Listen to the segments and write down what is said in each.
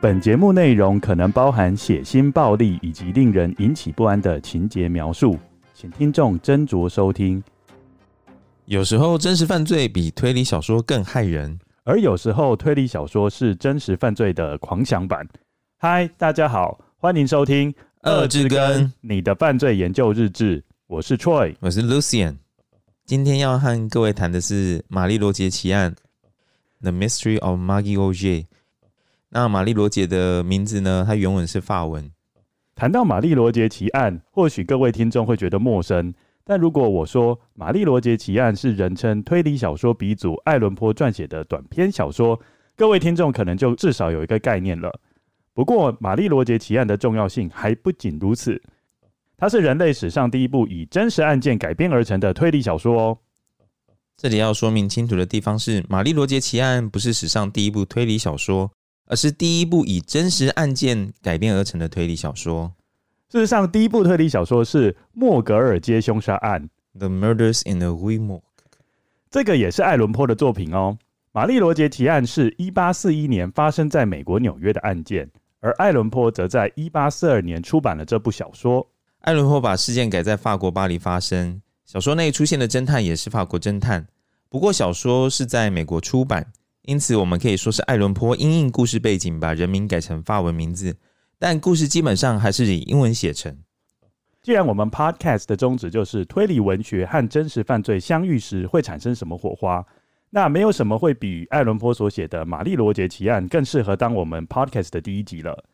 本节目内容可能包含血腥、暴力以及令人引起不安的情节描述，请听众斟酌收听。有时候真实犯罪比推理小说更害人，而有时候推理小说是真实犯罪的狂想版。嗨，大家好，欢迎收听《二之根》你的犯罪研究日志。我是 Troy，我是 Lucian。今天要和各位谈的是玛丽罗杰奇案，《The Mystery of Marie Roget》。那玛丽罗杰的名字呢？它原文是法文。谈到玛丽罗杰奇案，或许各位听众会觉得陌生。但如果我说玛丽罗杰奇案是人称推理小说鼻祖爱伦坡撰写的短篇小说，各位听众可能就至少有一个概念了。不过，玛丽罗杰奇案的重要性还不仅如此，它是人类史上第一部以真实案件改编而成的推理小说哦。这里要说明清楚的地方是，玛丽罗杰奇案不是史上第一部推理小说。而是第一部以真实案件改编而成的推理小说。事实上，第一部推理小说是《莫格尔街凶杀案》（The Murders in the Rue Morgue），这个也是爱伦坡的作品哦。玛丽罗杰奇案是一八四一年发生在美国纽约的案件，而爱伦坡则在一八四二年出版了这部小说。爱伦坡把事件改在法国巴黎发生，小说内出现的侦探也是法国侦探，不过小说是在美国出版。因此，我们可以说是爱伦坡因应故事背景，把人名改成法文名字，但故事基本上还是以英文写成。既然我们 Podcast 的宗旨就是推理文学和真实犯罪相遇时会产生什么火花，那没有什么会比爱伦坡所写的《玛丽罗杰奇案》更适合当我们 Podcast 的第一集了。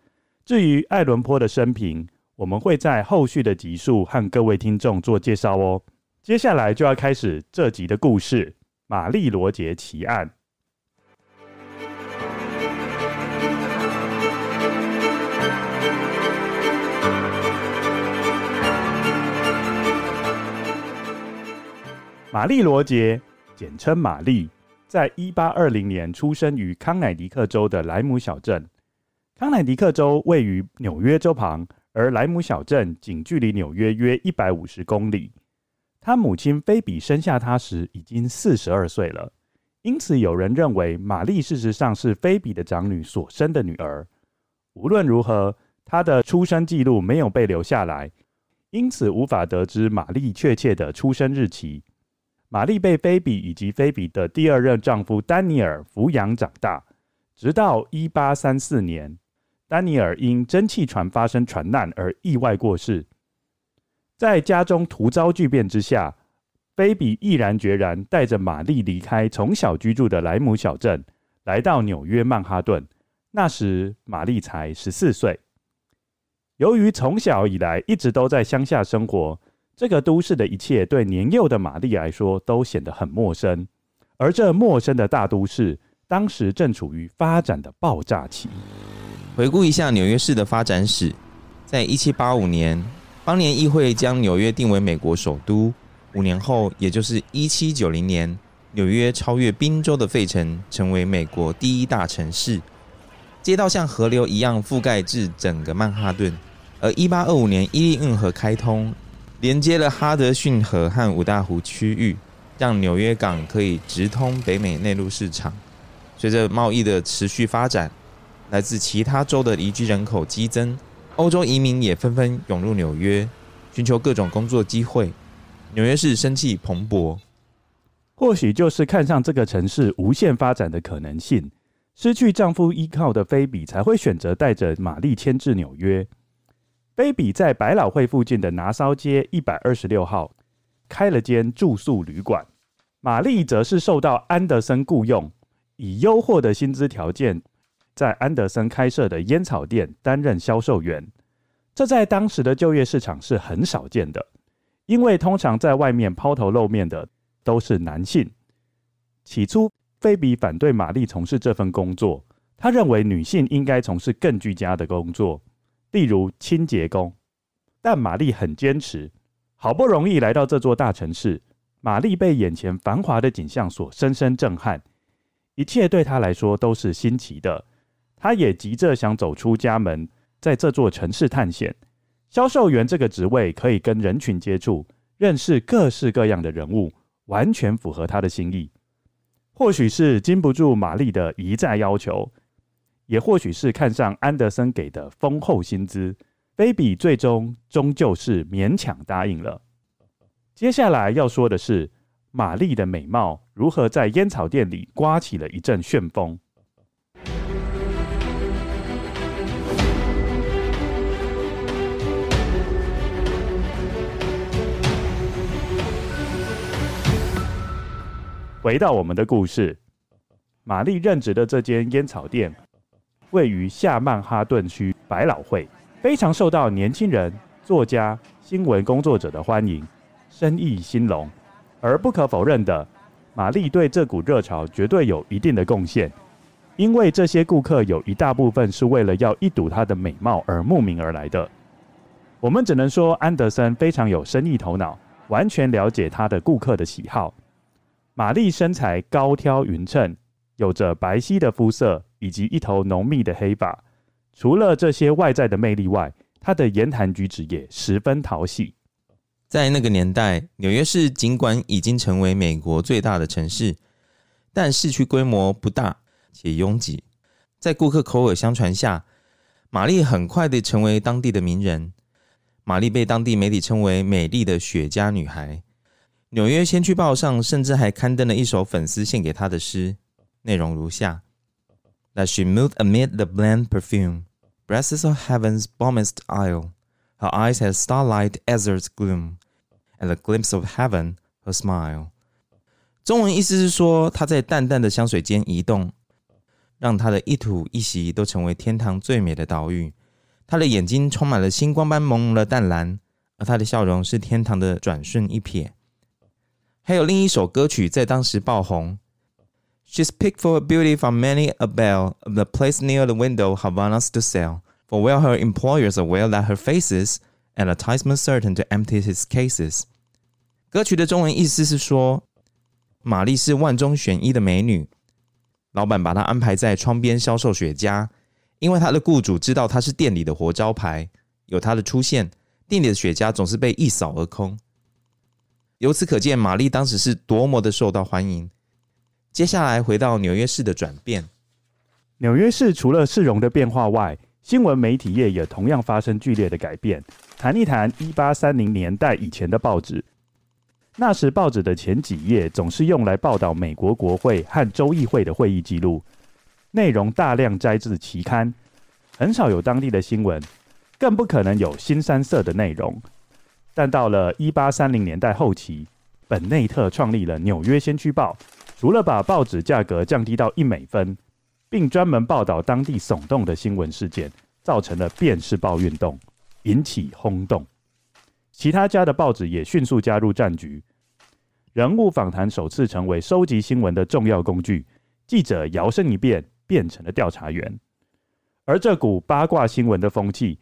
至于爱伦坡的生平，我们会在后续的集数和各位听众做介绍哦。接下来就要开始这集的故事，《玛丽罗杰奇案》。玛丽罗杰，简称玛丽，在一八二零年出生于康乃狄克州的莱姆小镇。康乃狄克州位于纽约州旁，而莱姆小镇仅距离纽约约一百五十公里。他母亲菲比生下他时已经四十二岁了，因此有人认为玛丽事实上是菲比的长女所生的女儿。无论如何，她的出生记录没有被留下来，因此无法得知玛丽确切的出生日期。玛丽被菲比以及菲比的第二任丈夫丹尼尔抚养长大，直到一八三四年，丹尼尔因蒸汽船发生船难而意外过世。在家中突遭巨变之下，菲比毅然决然带着玛丽离开从小居住的莱姆小镇，来到纽约曼哈顿。那时玛丽才十四岁。由于从小以来一直都在乡下生活。这个都市的一切对年幼的玛丽来说都显得很陌生，而这陌生的大都市当时正处于发展的爆炸期。回顾一下纽约市的发展史，在一七八五年，邦联议会将纽约定为美国首都。五年后，也就是一七九零年，纽约超越宾州的费城，成为美国第一大城市。街道像河流一样覆盖至整个曼哈顿。而一八二五年，伊利运河开通。连接了哈德逊河和五大湖区域，让纽约港可以直通北美内陆市场。随着贸易的持续发展，来自其他州的移居人口激增，欧洲移民也纷纷涌入纽约，寻求各种工作机会。纽约市生气蓬勃，或许就是看上这个城市无限发展的可能性，失去丈夫依靠的菲比才会选择带着玛丽迁至纽约。菲比在百老汇附近的拿骚街一百二十六号开了间住宿旅馆，玛丽则是受到安德森雇佣，以优渥的薪资条件，在安德森开设的烟草店担任销售员。这在当时的就业市场是很少见的，因为通常在外面抛头露面的都是男性。起初，菲比反对玛丽从事这份工作，他认为女性应该从事更居家的工作。例如清洁工，但玛丽很坚持。好不容易来到这座大城市，玛丽被眼前繁华的景象所深深震撼，一切对她来说都是新奇的。他也急着想走出家门，在这座城市探险。销售员这个职位可以跟人群接触，认识各式各样的人物，完全符合他的心意。或许是经不住玛丽的一再要求，也或许是看上安德森给的丰厚薪资，菲比最终终究是勉强答应了。接下来要说的是，玛丽的美貌如何在烟草店里刮起了一阵旋风。回到我们的故事，玛丽任职的这间烟草店位于下曼哈顿区百老汇，非常受到年轻人、作家、新闻工作者的欢迎，生意兴隆。而不可否认的，玛丽对这股热潮绝对有一定的贡献，因为这些顾客有一大部分是为了要一睹她的美貌而慕名而来的。我们只能说，安德森非常有生意头脑，完全了解他的顾客的喜好。玛丽身材高挑匀称，有着白皙的肤色以及一头浓密的黑发。除了这些外在的魅力外，她的言谈举止也十分讨喜。在那个年代，纽约市尽管已经成为美国最大的城市，但市区规模不大且拥挤。在顾客口耳相传下，玛丽很快地成为当地的名人。玛丽被当地媒体称为“美丽的雪茄女孩”。纽约先驱报上甚至还刊登了一首粉丝献给她的诗，内容如下：That she moved amid the bland perfume, breasts of heaven's balmiest isle. Her eyes had starlight azur's gloom, and the glimpse of heaven her smile。中文意思是说，她在淡淡的香水间移动，让她的一吐一吸都成为天堂最美的岛屿。她的眼睛充满了星光般朦胧的淡蓝，而她的笑容是天堂的转瞬一瞥。还有另一首歌曲在当时爆红。She's picked for her beauty from many a belle of the place near the window Havana to sell. For well her employers aware that her faces advertisement certain to empty his cases。歌曲的中文意思是说，玛丽是万中选一的美女，老板把她安排在窗边销售雪茄，因为她的雇主知道她是店里的活招牌，有她的出现，店里的雪茄总是被一扫而空。 由此可见，玛丽当时是多么的受到欢迎。接下来回到纽约市的转变。纽约市除了市容的变化外，新闻媒体业也同样发生剧烈的改变。谈一谈一八三零年代以前的报纸。那时报纸的前几页总是用来报道美国国会和州议会的会议记录，内容大量摘自期刊，很少有当地的新闻，更不可能有新三色的内容。但到了一八三零年代后期，本内特创立了《纽约先驱报》，除了把报纸价格降低到一美分，并专门报道当地耸动的新闻事件，造成了“便是报”运动，引起轰动。其他家的报纸也迅速加入战局，人物访谈首次成为收集新闻的重要工具，记者摇身一变变成了调查员，而这股八卦新闻的风气。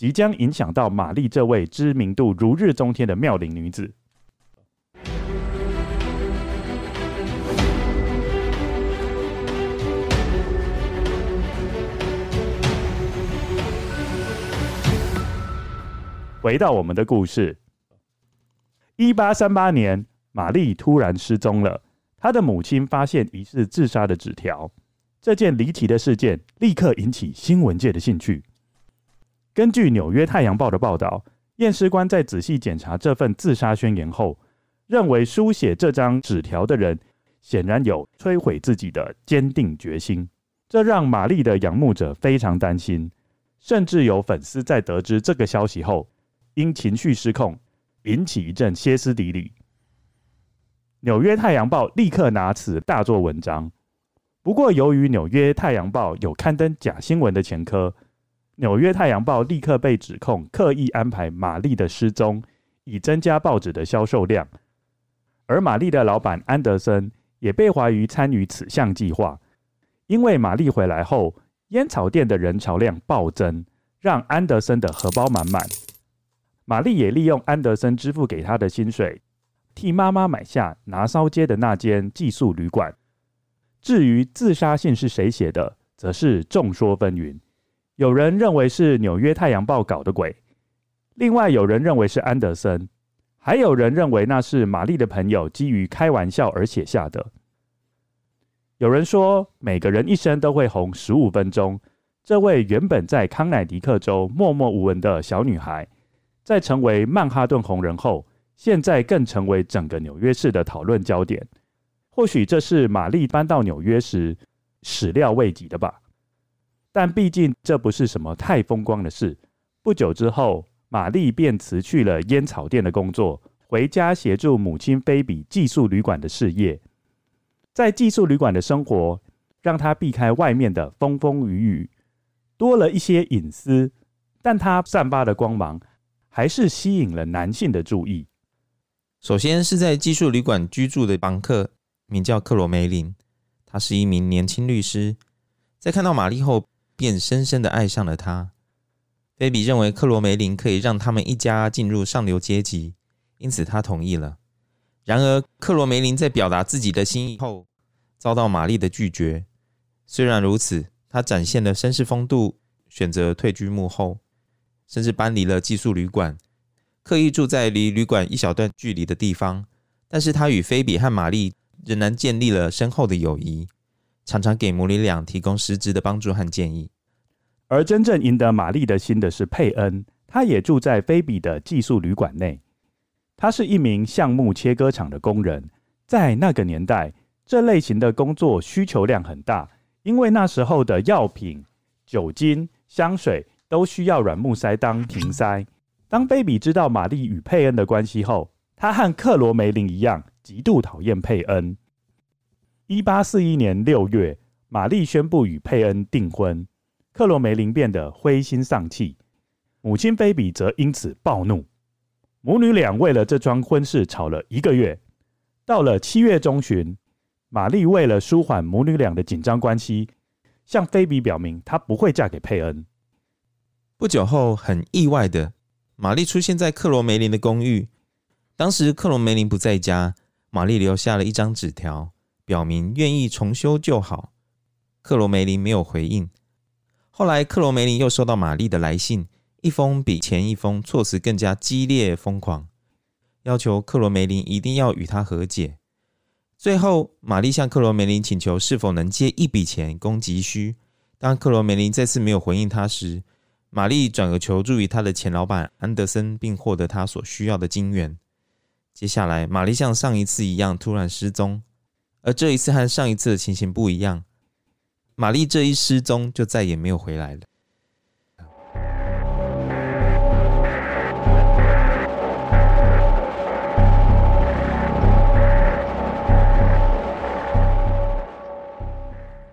即将影响到玛丽这位知名度如日中天的妙龄女子。回到我们的故事，一八三八年，玛丽突然失踪了。她的母亲发现疑似自杀的纸条，这件离奇的事件立刻引起新闻界的兴趣。根据《纽约太阳报》的报道，验尸官在仔细检查这份自杀宣言后，认为书写这张纸条的人显然有摧毁自己的坚定决心。这让玛丽的仰慕者非常担心，甚至有粉丝在得知这个消息后，因情绪失控，引起一阵歇斯底里。《纽约太阳报》立刻拿此大做文章。不过，由于《纽约太阳报》有刊登假新闻的前科。《纽约太阳报》立刻被指控刻意安排玛丽的失踪，以增加报纸的销售量。而玛丽的老板安德森也被怀疑参与此项计划，因为玛丽回来后，烟草店的人潮量暴增，让安德森的荷包满满。玛丽也利用安德森支付给她的薪水，替妈妈买下拿骚街的那间寄宿旅馆。至于自杀信是谁写的，则是众说纷纭。有人认为是《纽约太阳报》搞的鬼，另外有人认为是安德森，还有人认为那是玛丽的朋友基于开玩笑而写下的。有人说，每个人一生都会红十五分钟。这位原本在康乃狄克州默默无闻的小女孩，在成为曼哈顿红人后，现在更成为整个纽约市的讨论焦点。或许这是玛丽搬到纽约时始料未及的吧。但毕竟这不是什么太风光的事。不久之后，玛丽便辞去了烟草店的工作，回家协助母亲菲比寄宿旅馆的事业。在寄宿旅馆的生活，让她避开外面的风风雨雨。多了一些隐私，但她散发的光芒还是吸引了男性的注意。首先是在寄宿旅馆居住的房客，名叫克罗梅林，他是一名年轻律师，在看到玛丽后便深深的爱上了他。菲比认为克罗梅林可以让他们一家进入上流阶级，因此他同意了。然而，克罗梅林在表达自己的心意后，遭到玛丽的拒绝。虽然如此，他展现了绅士风度，选择退居幕后，甚至搬离了寄宿旅馆，刻意住在离旅馆一小段距离的地方。但是他与菲比和玛丽仍然建立了深厚的友谊，常常给母女俩提供实质的帮助和建议。而真正赢得玛丽的心的是佩恩，他也住在菲比的寄宿旅馆内。他是一名橡木切割厂的工人，在那个年代，这类型的工作需求量很大。因为那时候的药品、酒精、香水都需要软木塞当瓶塞。当菲比知道玛丽与佩恩的关系后，他和克罗梅林一样，极度讨厌佩恩。一八四一年六月，玛丽宣布与佩恩订婚，克罗梅林变得灰心丧气，母亲菲比则因此暴怒。母女俩为了这桩婚事吵了一个月。到了七月中旬。玛丽为了舒缓母女俩的紧张关系，向菲比表明她不会嫁给佩恩。不久后，很意外的，玛丽出现在克罗梅林的公寓。当时克罗梅林不在家，玛丽留下了一张纸条，表明愿意重修旧好。克罗梅林没有回应。后来，克罗梅林又收到玛丽的来信，一封比前一封措辞更加激烈疯狂，要求克罗梅林一定要与他和解。最后，玛丽向克罗梅林请求是否能借一笔钱供急需。当克罗梅林再次没有回应他时，玛丽转而求助于他的前老板安德森，并获得他所需要的金元。接下来，玛丽像上一次一样突然失踪，而这一次和上一次的情形不一样。玛丽这一失踪就再也没有回来了。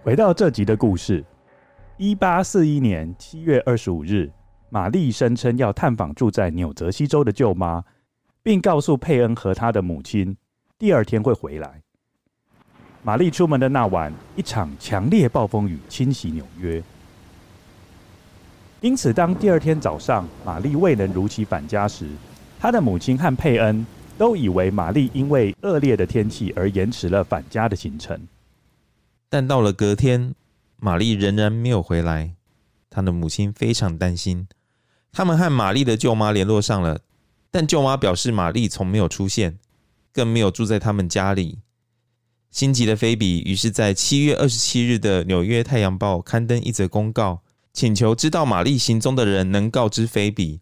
回到这集的故事，一八四一年七月二十五日，玛丽声称要探访住在纽泽西州的舅妈，并告诉佩恩和他的母亲，第二天会回来。玛丽出门的那晚，一场强烈暴风雨侵袭纽约，因此当第二天早上玛丽未能如期返家时，她的母亲和佩恩都以为玛丽因为恶劣的天气而延迟了返家的行程。但到了隔天，玛丽仍然没有回来。她的母亲非常担心。他们和玛丽的舅妈联络上了，但舅妈表示玛丽从没有出现，更没有住在他们家里。心急的菲比于是在七月二十七日的《纽约太阳报》刊登一则公告，请求知道玛丽行踪的人能告知菲比，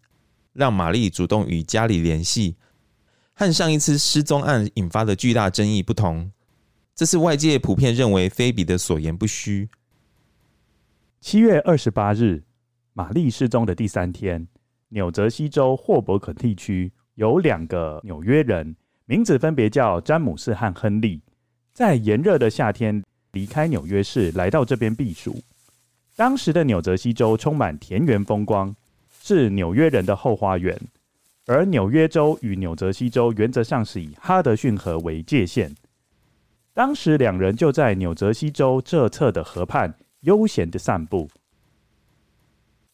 让玛丽主动与家里联系。和上一次失踪案引发的巨大争议不同。这次外界普遍认为菲比的所言不虚。七月二十八日，玛丽失踪的第三天，纽泽西州霍伯肯地区有两个纽约人，名字分别叫詹姆斯和亨利，在炎热的夏天离开纽约市，来到这边避暑。当时的纽泽西州充满田园风光，是纽约人的后花园，而纽约州与纽泽西州原则上是以哈德逊河为界限。当时两人就在纽泽西州这侧的河畔悠闲地散步，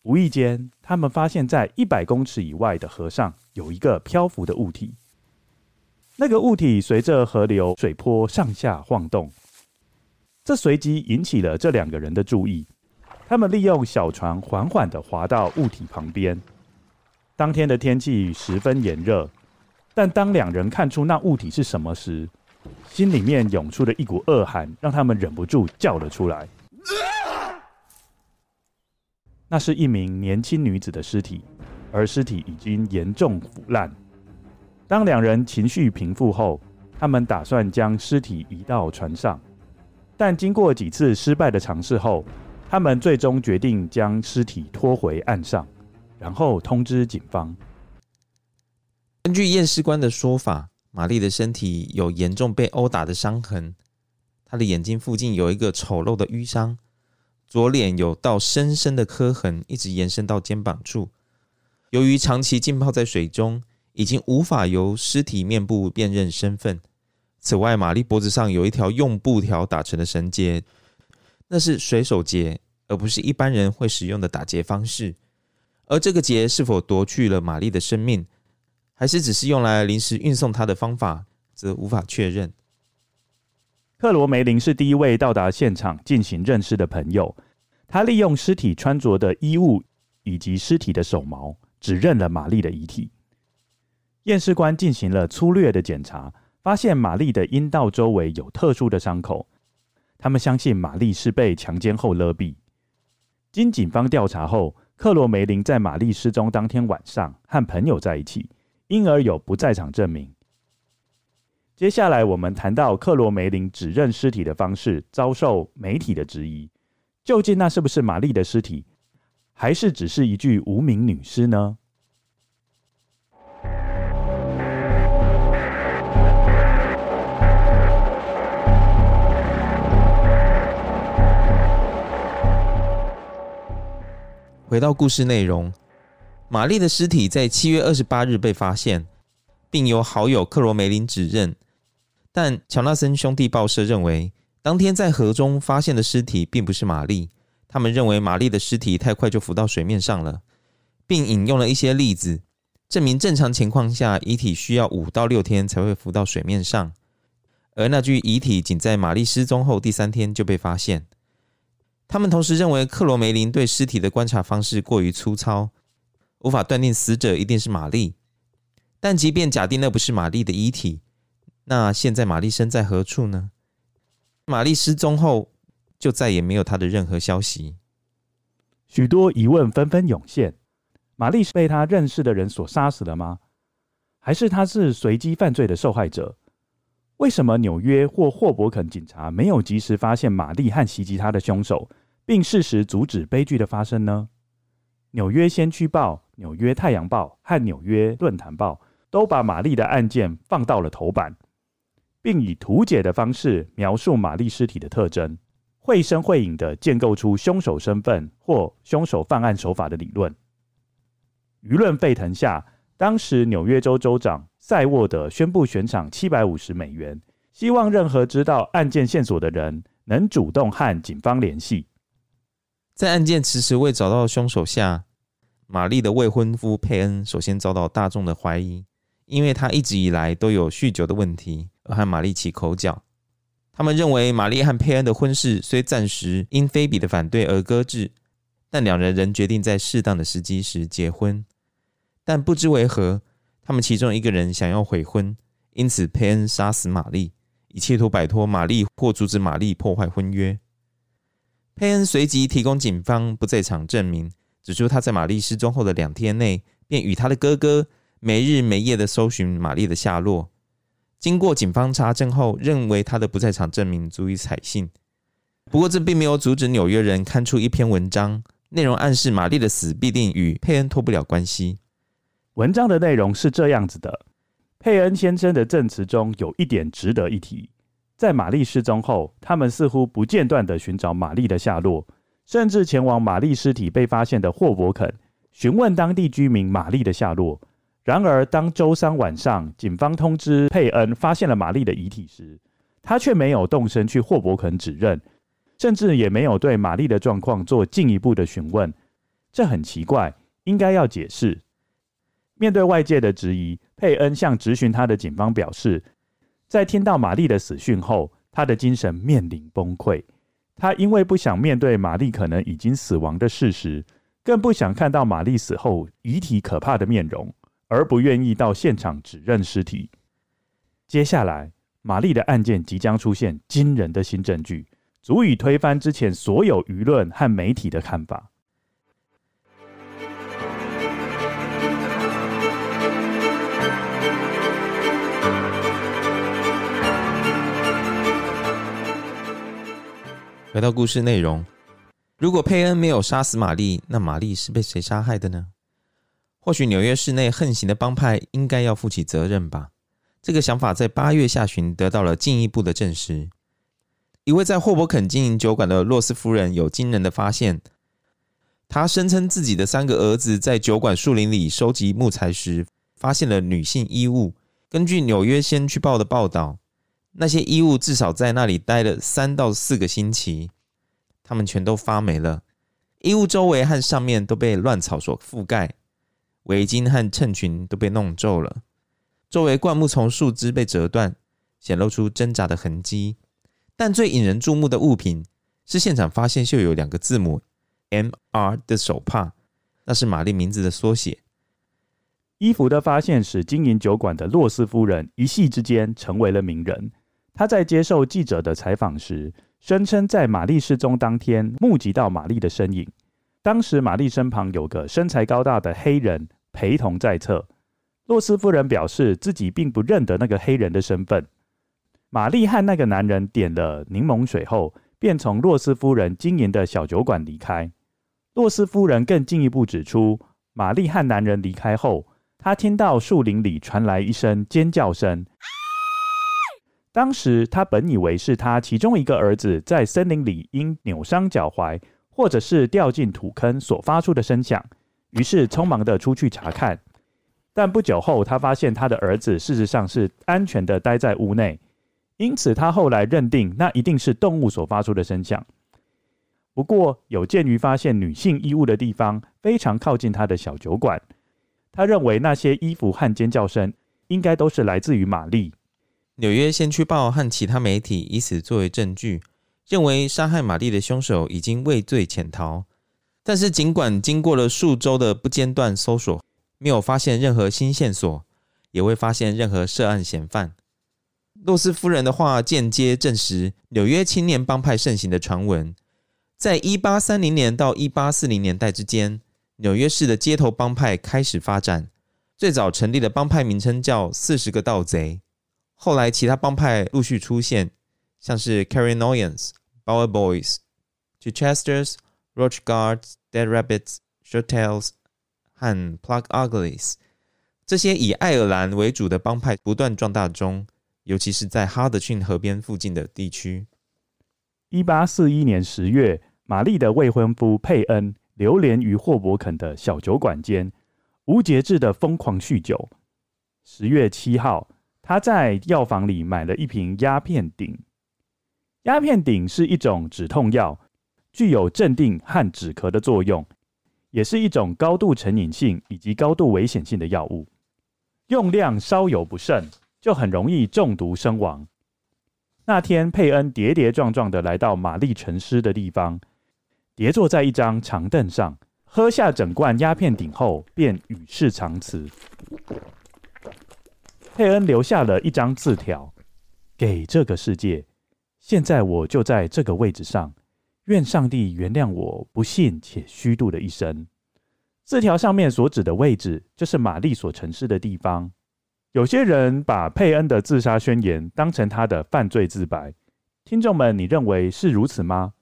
无意间，他们发现，在一百公尺以外的河上有一个漂浮的物体。那个物体随着河流水波上下晃动，这随即引起了这两个人的注意。他们利用小船缓缓地滑到物体旁边。当天的天气十分炎热，但当两人看出那物体是什么时，心里面涌出的一股恶寒，让他们忍不住叫了出来。那是一名年轻女子的尸体，而尸体已经严重腐烂。当两人情绪平复后，他们打算将尸体移到船上，但经过几次失败的尝试后，他们最终决定将尸体拖回岸上，然后通知警方。根据验尸官的说法，玛丽的身体有严重被殴打的伤痕，她的眼睛附近有一个丑陋的淤伤，左脸有道深深的磕痕，一直延伸到肩膀处。由于长期浸泡在水中，已经无法由尸体面部辨认身份。此外，玛丽脖子上有一条用布条打成的绳结，那是水手结，而不是一般人会使用的打结方式。而这个结是否夺去了玛丽的生命，还是只是用来临时运送她的方法，则无法确认。克罗梅林是第一位到达现场进行认尸的朋友，他利用尸体穿着的衣物以及尸体的手毛，指认了玛丽的遗体。验尸官进行了粗略的检查。发现玛丽的阴道周围有特殊的伤口，他们相信玛丽是被强奸后勒毙。经警方调查后，克罗梅林在玛丽失踪当天晚上和朋友在一起，因而有不在场证明。接下来，我们谈到克罗梅林指认尸体的方式遭受媒体的质疑，究竟那是不是玛丽的尸体，还是只是一具无名女尸呢？回到故事内容，玛丽的尸体在七月二十八日被发现，并由好友克罗梅林指认。但乔纳森兄弟报社认为，当天在河中发现的尸体并不是玛丽。他们认为玛丽的尸体太快就浮到水面上了，并引用了一些例子，证明正常情况下遗体需要五到六天才会浮到水面上，而那具遗体仅在玛丽失踪后第三天就被发现。他们同时认为，克罗梅林对尸体的观察方式过于粗糙，无法断定死者一定是玛丽。但即便假定那不是玛丽的遗体，那现在玛丽身在何处呢？玛丽失踪后，就再也没有她的任何消息。许多疑问纷纷涌现：玛丽是被她认识的人所杀死的吗？还是她是随机犯罪的受害者？为什么纽约或霍伯肯警察没有及时发现玛丽和袭击她的凶手？并适时阻止悲剧的发生呢？纽约先驱报、纽约太阳报和纽约论坛报都把玛丽的案件放到了头版，并以图解的方式描述玛丽尸体的特征，绘声绘影地建构出凶手身份或凶手犯案手法的理论。舆论沸腾下，当时纽约州州长塞沃德宣布悬赏七百五十美元，希望任何知道案件线索的人能主动和警方联系。在案件迟迟未找到凶手下，玛丽的未婚夫佩恩首先遭到大众的怀疑，因为他一直以来都有酗酒的问题，而和玛丽起口角。他们认为玛丽和佩恩的婚事虽暂时因菲比的反对而搁置，但两人仍决定在适当的时机时结婚。但不知为何，他们其中一个人想要悔婚，因此佩恩杀死玛丽，以企图摆脱玛丽或阻止玛丽破坏婚约。佩恩随即提供警方不在场证明，指出他在玛丽失踪后的两天内，便与他的哥哥没日没夜地搜寻玛丽的下落。经过警方查证后，认为他的不在场证明足以采信。不过，这并没有阻止纽约人刊出一篇文章，内容暗示玛丽的死必定与佩恩脱不了关系。文章的内容是这样子的：佩恩先生的证词中有一点值得一提。在玛丽失踪后，他们似乎不间断地寻找玛丽的下落，甚至前往玛丽尸体被发现的霍伯肯询问当地居民玛丽的下落。然而，当周三晚上警方通知佩恩发现了玛丽的遗体时，他却没有动身去霍伯肯指认，甚至也没有对玛丽的状况做进一步的询问。这很奇怪，应该要解释。面对外界的质疑，佩恩向质询他的警方表示。在听到玛丽的死讯后，他的精神面临崩溃。他因为不想面对玛丽可能已经死亡的事实，更不想看到玛丽死后遗体可怕的面容，而不愿意到现场指认尸体。接下来，玛丽的案件即将出现惊人的新证据，足以推翻之前所有舆论和媒体的看法。回到故事内容，如果佩恩没有杀死玛丽，那玛丽是被谁杀害的呢？或许纽约市内横行的帮派应该要负起责任吧。这个想法在八月下旬得到了进一步的证实。一位在霍伯肯经营酒馆的洛斯夫人有惊人的发现。她声称自己的三个儿子在酒馆树林里收集木材时，发现了女性衣物。根据《纽约先驱报》的报道，那些衣物至少在那里待了三到四个星期，它们全都发霉了。衣物周围和上面都被乱草所覆盖。围巾和衬裙都被弄皱了，周围灌木丛树枝被折断，显露出挣扎的痕迹。但最引人注目的物品是现场发现绣有两个字母 “M.R.” 的手帕，那是玛丽名字的缩写。衣服的发现使经营酒馆的洛斯夫人一夕之间成为了名人。他在接受记者的采访时，声称在玛丽失踪当天目击到玛丽的身影。当时，玛丽身旁有个身材高大的黑人陪同在侧。洛斯夫人表示自己并不认得那个黑人的身份。玛丽和那个男人点了柠檬水后，便从洛斯夫人经营的小酒馆离开。洛斯夫人更进一步指出，玛丽和男人离开后，她听到树林里传来一声尖叫声。当时，他本以为是他其中一个儿子在森林里因扭伤脚踝。或者是掉进土坑所发出的声响，于是匆忙的出去查看。但不久后，他发现他的儿子事实上是安全的待在屋内，因此他后来认定那一定是动物所发出的声响。不过，有鉴于发现女性衣物的地方非常靠近他的小酒馆，他认为那些衣服和尖叫声应该都是来自于玛丽。纽约先驱报和其他媒体以此作为证据。认为杀害玛丽的凶手已经畏罪潜逃，但是尽管经过了数周的不间断搜索，没有发现任何新线索，也未发现任何涉案嫌犯。洛斯夫人的话间接证实纽约青年帮派盛行的传闻。在一八三零年到一八四零年代之间，纽约市的街头帮派开始发展。最早成立的帮派名称叫“四十个盗贼”，后来其他帮派陆续出现。像是 Carrignoyans、Bower Boys、Chichesters、Roach Guards、Dead Rabbits、Shirttails 和 Plug Uglies，这些以爱尔兰为主的帮派不断壮大中，尤其是在哈德逊河边附近的地区。一八四一年十月，玛丽的未婚夫佩恩流连于霍伯肯的小酒馆间，无节制的疯狂酗酒。十月七号，他在药房里买了一瓶鸦片錠。鸦片錠是一种止痛药，具有镇定和止咳的作用，也是一种高度成瘾性以及高度危险性的药物。用量稍有不慎，就很容易中毒身亡。那天，佩恩跌跌撞撞的来到玛丽沉尸的地方，跌坐在一张长凳上，喝下整罐鸦片錠后，便与世长辞。佩恩留下了一张字条，给这个世界。现在我就在这个位置上，愿上帝原谅我不幸且虚度的一生。字条上面所指的位置，就是玛丽所沉尸的地方。有些人把佩恩的自杀宣言当成他的犯罪自白。听众们，你认为是如此吗？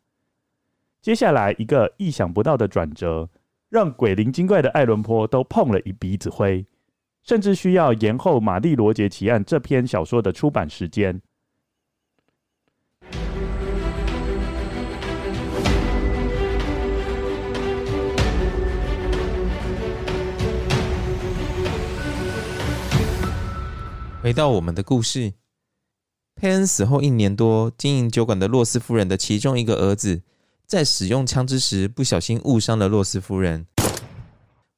接下来一个意想不到的转折，让鬼灵精怪的爱伦坡都碰了一鼻子灰，甚至需要延后《玛丽罗杰奇案》这篇小说的出版时间。回到我们的故事，佩恩死后一年多，经营酒馆的洛斯夫人的其中一个儿子，在使用枪支时不小心误伤了洛斯夫人。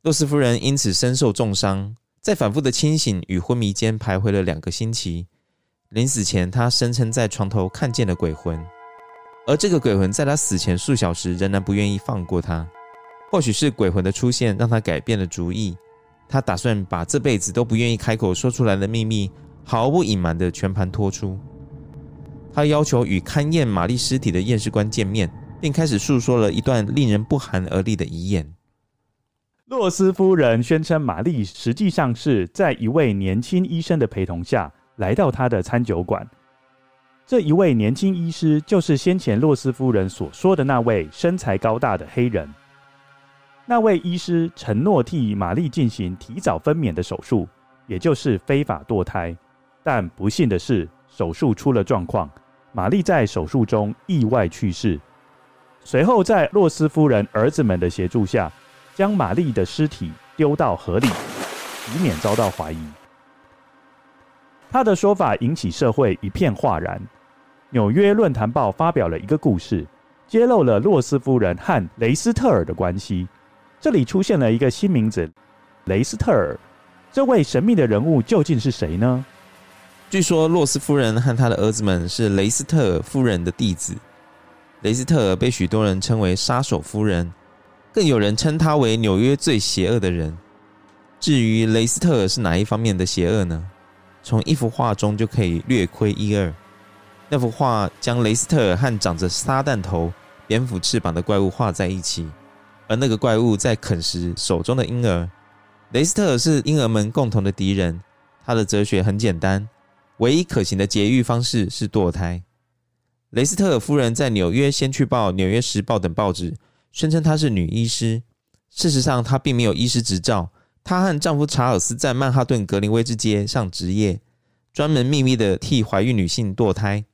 洛斯夫人因此身受重伤，在反复的清醒与昏迷间徘徊了两个星期。临死前，他声称在床头看见了鬼魂，而这个鬼魂在他死前数小时仍然不愿意放过他。或许是鬼魂的出现让他改变了主意。他打算把这辈子都不愿意开口说出来的秘密，毫不隐瞒的全盘托出。他要求与勘验玛丽尸体的验尸官见面，并开始诉说了一段令人不寒而栗的遗言。洛斯夫人宣称，玛丽实际上是在一位年轻医生的陪同下来到她的餐酒馆。这一位年轻医师就是先前洛斯夫人所说的那位身材高大的黑人。那位医师承诺替玛丽进行提早分娩的手术，也就是非法堕胎。但不幸的是，手术出了状况。玛丽在手术中意外去世，随后在洛斯夫人儿子们的协助下，将玛丽的尸体丢到河里，以免遭到怀疑。他的说法引起社会一片哗然。纽约论坛报发表了一个故事，揭露了洛斯夫人和雷斯特尔的关系。这里出现了一个新名字——雷斯特尔。这位神秘的人物究竟是谁呢？据说洛斯夫人和他的儿子们是雷斯特尔夫人的弟子。雷斯特尔被许多人称为杀手夫人，更有人称他为纽约最邪恶的人。至于雷斯特尔是哪一方面的邪恶呢？从一幅画中就可以略窥一二。那幅画将雷斯特尔和长着撒旦头、蝙蝠翅膀的怪物画在一起，而那个怪物在啃食手中的婴儿。雷斯特尔是婴儿们共同的敌人。他的哲学很简单。唯一可行的节育方式是堕胎。雷斯特尔夫人在《纽约先去报》《纽约时报》等报纸宣称她是女医师，事实上她并没有医师执照。她和丈夫查尔斯在曼哈顿格林威治街上执业，专门秘密地替怀孕女性堕胎。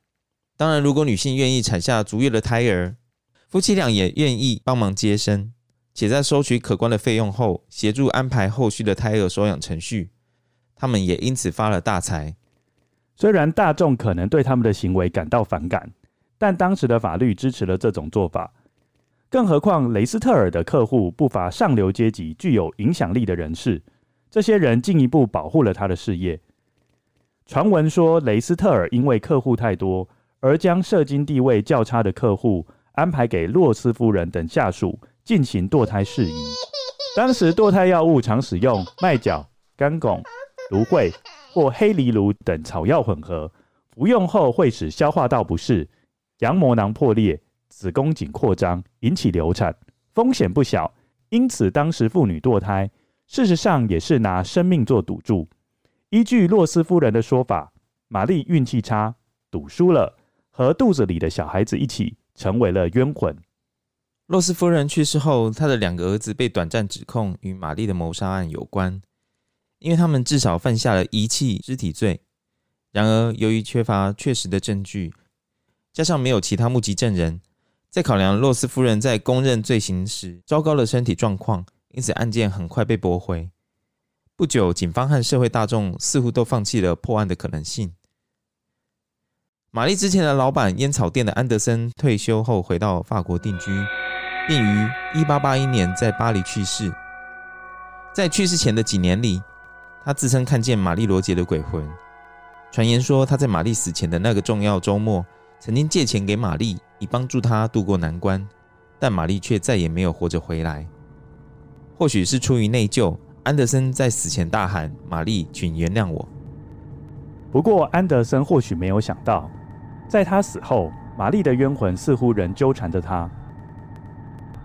当然，如果女性愿意产下足月的胎儿，夫妻俩也愿意帮忙接生，且在收取可观的费用后，协助安排后续的胎儿收养程序。他们也因此发了大财。虽然大众可能对他们的行为感到反感，但当时的法律支持了这种做法。更何况雷斯特尔的客户不乏上流阶级、具有影响力的人士，这些人进一步保护了他的事业。传闻说，雷斯特尔因为客户太多，而将社经地位较差的客户安排给洛斯夫人等下属进行堕胎事宜。当时堕胎药物常使用麦角、干汞、芦荟。或黑藜芦等草药混合，服用后会使消化道不适、羊膜囊破裂、子宫颈扩张，引起流产，风险不小。因此，当时妇女堕胎，事实上也是拿生命做赌注。依据洛斯夫人的说法，玛丽运气差，赌输了，和肚子里的小孩子一起成为了冤魂。洛斯夫人去世后，她的两个儿子被短暂指控与玛丽的谋杀案有关。因为他们至少犯下了遗弃尸体罪，然而由于缺乏确实的证据，加上没有其他目击证人，在考量洛斯夫人在供认罪行时糟糕的身体状况，因此案件很快被驳回。不久，警方和社会大众似乎都放弃了破案的可能性。玛丽之前的老板烟草店的安德森退休后回到法国定居，并于1881年在巴黎去世。在去世前的几年里，他自称看见玛丽罗杰的鬼魂，传言说他在玛丽死前的那个重要周末，曾经借钱给玛丽，以帮助他渡过难关，但玛丽却再也没有活着回来。或许是出于内疚，安德森在死前大喊：“玛丽，请原谅我。”不过，安德森或许没有想到，在他死后，玛丽的冤魂似乎仍纠缠着他。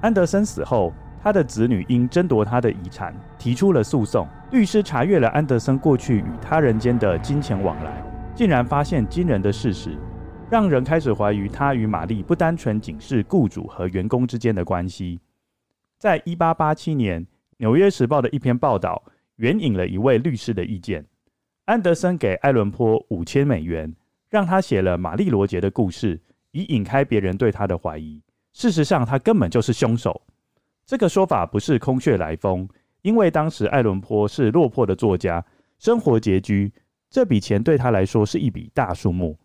安德森死后，他的子女因争夺他的遗产提出了诉讼。律师查阅了安德森过去与他人间的金钱往来，竟然发现惊人的事实，让人开始怀疑他与玛丽不单纯仅是雇主和员工之间的关系。在一八八七年，《纽约时报》的一篇报道援引了一位律师的意见：安德森给爱伦坡五千美元，让他写了玛丽罗杰的故事，以引开别人对他的怀疑。事实上，他根本就是凶手。这个说法不是空穴来风，因为当时爱伦坡是落魄的作家，生活拮据，这笔钱对他来说是一笔大数目。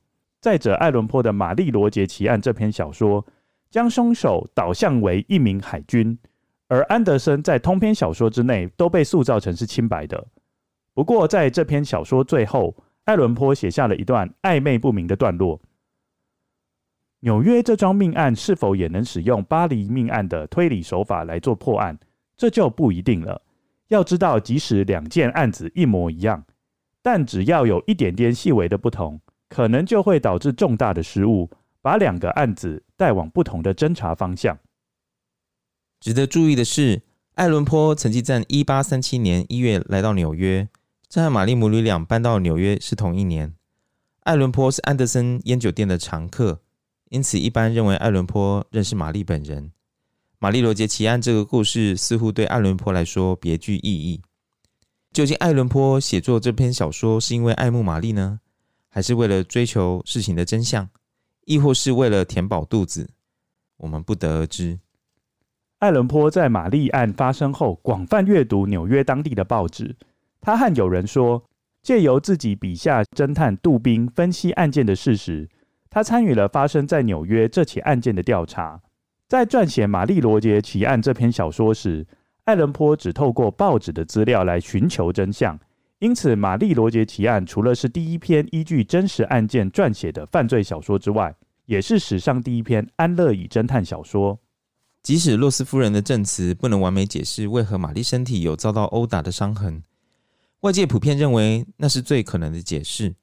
再者，爱伦坡的《玛丽罗杰奇案》这篇小说将凶手导向为一名海军，而安德森在通篇小说之内都被塑造成是清白的。不过，在这篇小说最后，爱伦坡写下了一段暧昧不明的段落。纽约这桩命案是否也能使用巴黎命案的推理手法来做破案？这就不一定了。要知道，即使两件案子一模一样，但只要有一点点细微的不同，可能就会导致重大的失误，把两个案子带往不同的侦查方向。值得注意的是，爱伦坡曾经在一八三七年一月来到纽约，这和玛丽母女俩搬到纽约是同一年。爱伦坡是安德森烟酒店的常客，因此一般认为爱伦坡认识玛丽本人。玛丽罗杰奇案这个故事似乎对爱伦坡来说别具意义。究竟爱伦坡写作这篇小说是因为爱慕玛丽呢，还是为了追求事情的真相，亦或是为了填饱肚子？我们不得而知。爱伦坡在玛丽案发生后，广泛阅读纽约当地的报纸。他和友人说，借由自己笔下侦探杜宾分析案件的事实，他参与了发生在纽约这起案件的调查。在撰写《玛丽罗杰奇案》这篇小说时，爱伦坡只透过报纸的资料来寻求真相，因此，《玛丽罗杰奇案》除了是第一篇依据真实案件撰写的犯罪小说之外，也是史上第一篇安乐椅侦探小说。即使洛斯夫人的证词不能完美解释为何玛丽身体有遭到殴打的伤痕，外界普遍认为那是最可能的解释。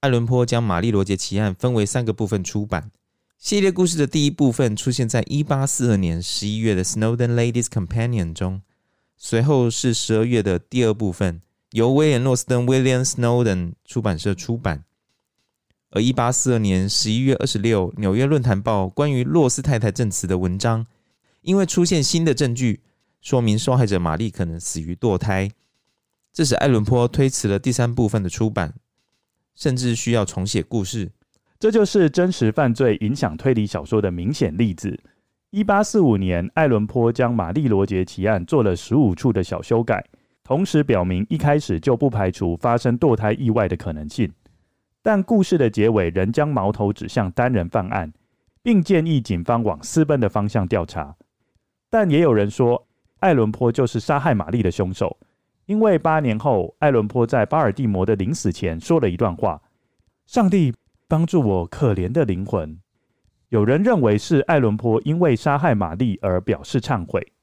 爱伦坡将《玛丽罗杰奇案》分为三个部分出版。系列故事的第一部分出现在一八四二年十一月的《Snowden Ladies Companion》中，随后是十二月的第二部分，由威廉诺斯登 （William Snowden） 出版社出版。而一八四二年十一月二十六，《纽约论坛报》关于洛斯太太证词的文章，因为出现新的证据，说明受害者玛丽可能死于堕胎，这使爱伦坡推迟了第三部分的出版，甚至需要重写故事。这就是真实犯罪影响推理小说的明显例子。一八四五年，爱伦坡将《玛丽罗杰奇案》做了十五处的小修改，同时表明一开始就不排除发生堕胎意外的可能性。但故事的结尾仍将矛头指向单人犯案，并建议警方往私奔的方向调查。但也有人说，爱伦坡就是杀害玛丽的凶手，因为八年后，爱伦坡在巴尔的摩的临死前说了一段话：“上帝。”帮助我可怜的灵魂。有人认为是爱伦坡因为杀害玛丽而表示忏悔。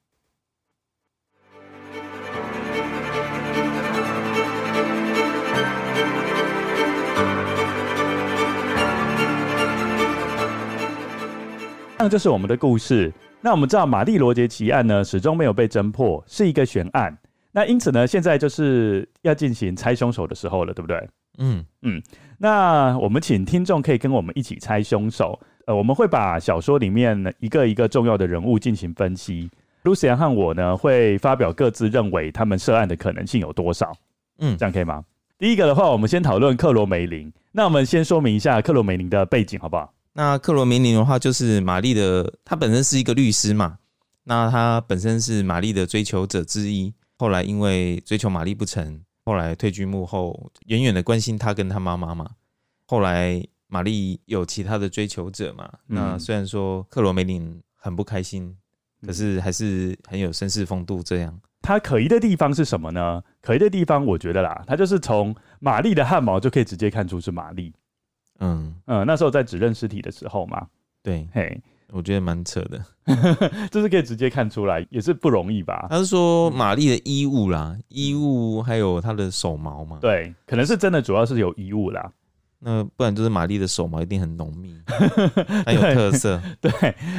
那就是我们的故事。那我们知道玛丽罗杰奇案呢，始终没有被侦破，是一个悬案。那因此呢，现在就是要进行猜凶手的时候了，对不对？嗯嗯，那我们请听众可以跟我们一起猜凶手。呃，我们会把小说里面一个一个重要的人物进行分析。Lucian 和我呢，会发表各自认为他们涉案的可能性有多少。嗯，这样可以吗？第一个的话，我们先讨论克罗梅林。那我们先说明一下克罗梅林的背景，好不好？那克罗梅林的话，就是玛丽的，他本身是一个律师嘛。那他本身是玛丽的追求者之一，后来因为追求玛丽不成。后来退居幕后，远远的关心他跟他妈妈嘛。后来玛丽有其他的追求者嘛。嗯、那虽然说克罗梅林很不开心，可是还是很有绅士风度。这样，他可疑的地方是什么呢？可疑的地方，我觉得啦，他就是从玛丽的汗毛就可以直接看出是玛丽。嗯嗯，那时候在指认尸体的时候嘛。对，嘿。我觉得蛮扯的，这是可以直接看出来，也是不容易吧？他是说玛丽的衣物啦，衣物还有她的手毛嘛？对，可能是真的，主要是有衣物啦。那不然就是玛丽的手毛一定很浓密，很有特色。对，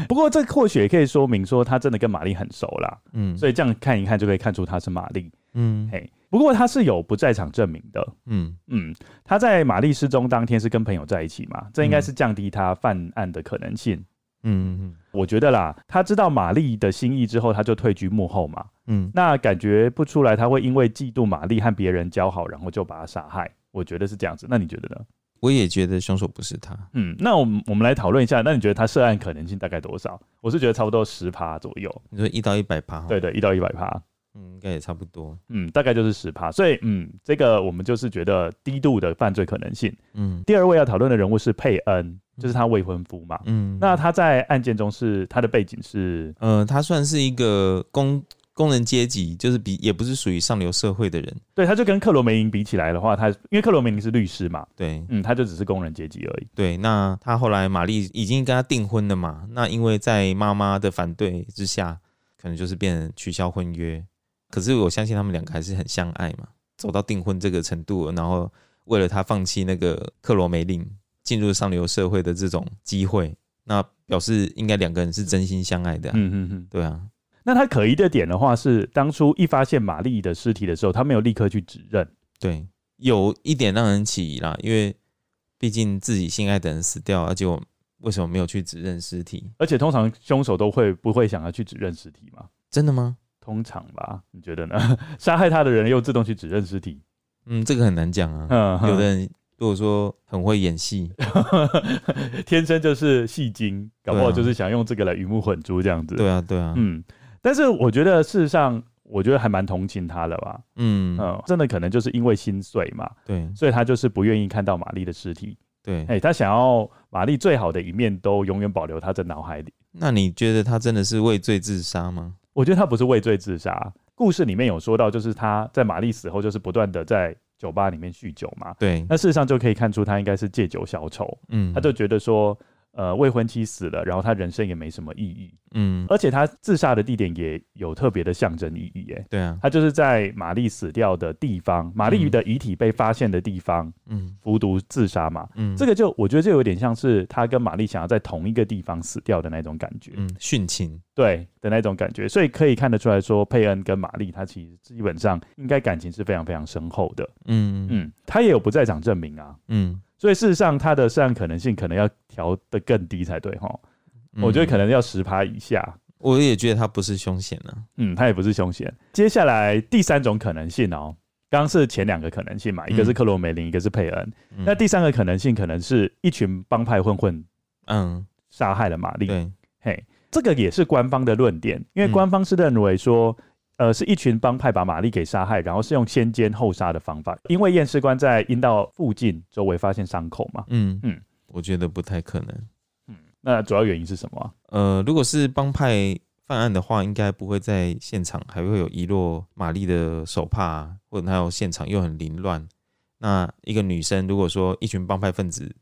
不过这或许也可以说明说他真的跟玛丽很熟啦。嗯，所以这样看一看就可以看出他是玛丽。嗯，嘿，不过他是有不在场证明的。嗯嗯，他在玛丽失踪当天是跟朋友在一起嘛？这应该是降低他犯案的可能性。嗯嗯，我觉得啦，他知道玛丽的心意之后，他就退居幕后嘛。嗯，那感觉不出来他会因为嫉妒玛丽和别人交好，然后就把他杀害。我觉得是这样子。那你觉得呢？我也觉得凶手不是他。嗯，那我们我们来讨论一下。那你觉得他涉案可能性大概多少？我是觉得差不多十趴左右。你说一到一百趴？对对，一到一百趴。嗯，应该也差不多。嗯，大概就是十趴。所以，嗯，这个我们就是觉得低度的犯罪可能性。嗯，第二位要讨论的人物是佩恩。就是他未婚夫嘛，嗯，那他在案件中是他的背景是，呃，他算是一个工工人阶级，就是比也不是属于上流社会的人，对，他就跟克罗梅林比起来的话，他因为克罗梅林是律师嘛，对，嗯，他就只是工人阶级而已，对，那他后来玛丽已经跟他订婚了嘛，那因为在妈妈的反对之下，可能就是变成取消婚约，可是我相信他们两个还是很相爱嘛，走到订婚这个程度，然后为了他放弃那个克罗梅林进入上流社会的这种机会，那表示应该两个人是真心相爱的、啊。嗯嗯嗯，对啊。那他可疑的点的话是，当初一发现玛丽的尸体的时候，他没有立刻去指认。对，有一点让人起疑啦，因为毕竟自己心爱的人死掉，而且我为什么没有去指认尸体？而且通常凶手都会不会想要去指认尸体吗？真的吗？通常吧，你觉得呢？杀害他的人又自动去指认尸体？嗯，这个很难讲啊。有的人如果说很会演戏，天生就是戏精，搞不好就是想用这个来鱼目混珠这样子。对啊，对啊，嗯。但是我觉得，事实上，我觉得还蛮同情他的吧。嗯嗯，真的可能就是因为心碎嘛。对，所以他就是不愿意看到玛丽的尸体。对，哎，他想要玛丽最好的一面都永远保留他在脑海里。那你觉得他真的是畏罪自杀吗？我觉得他不是畏罪自杀。故事里面有说到，就是他在玛丽死后，就是不断的在酒吧里面酗酒嘛。对，那事实上就可以看出他应该是借酒消愁。嗯，他就觉得说。呃，未婚妻死了，然后他人生也没什么意义，嗯，而且他自杀的地点也有特别的象征意义，耶。对啊，他就是在玛丽死掉的地方，玛丽的遗体被发现的地方，嗯，服毒自杀嘛，嗯，这个就我觉得就有点像是他跟玛丽想要在同一个地方死掉的那种感觉，嗯，殉情，对的那种感觉，所以可以看得出来说，佩恩跟玛丽他其实基本上应该感情是非常非常深厚的，嗯。嗯，他也有不在场证明啊，嗯。所以事实上，它的涉案可能性可能要调得更低才对哈。我觉得可能要十趴以下。我也觉得它不是凶险呢。嗯，它也不是凶险。接下来第三种可能性哦，刚刚是前两个可能性嘛，一个是克罗梅林，一个是佩恩。那第三个可能性可能是一群帮派混混，嗯，杀害了玛丽。对，嘿，这个也是官方的论点，因为官方是认为说。呃，是一群帮派把玛丽给杀害，然后是用先奸后杀的方法，因为验尸官在阴道附近周围发现伤口嘛。嗯嗯，我觉得不太可能。嗯，那主要原因是什么啊？呃，如果是帮派犯案的话，应该不会在现场还会有遗落玛丽的手帕，或者还有现场又很凌乱。那一个女生，如果说一群帮派分子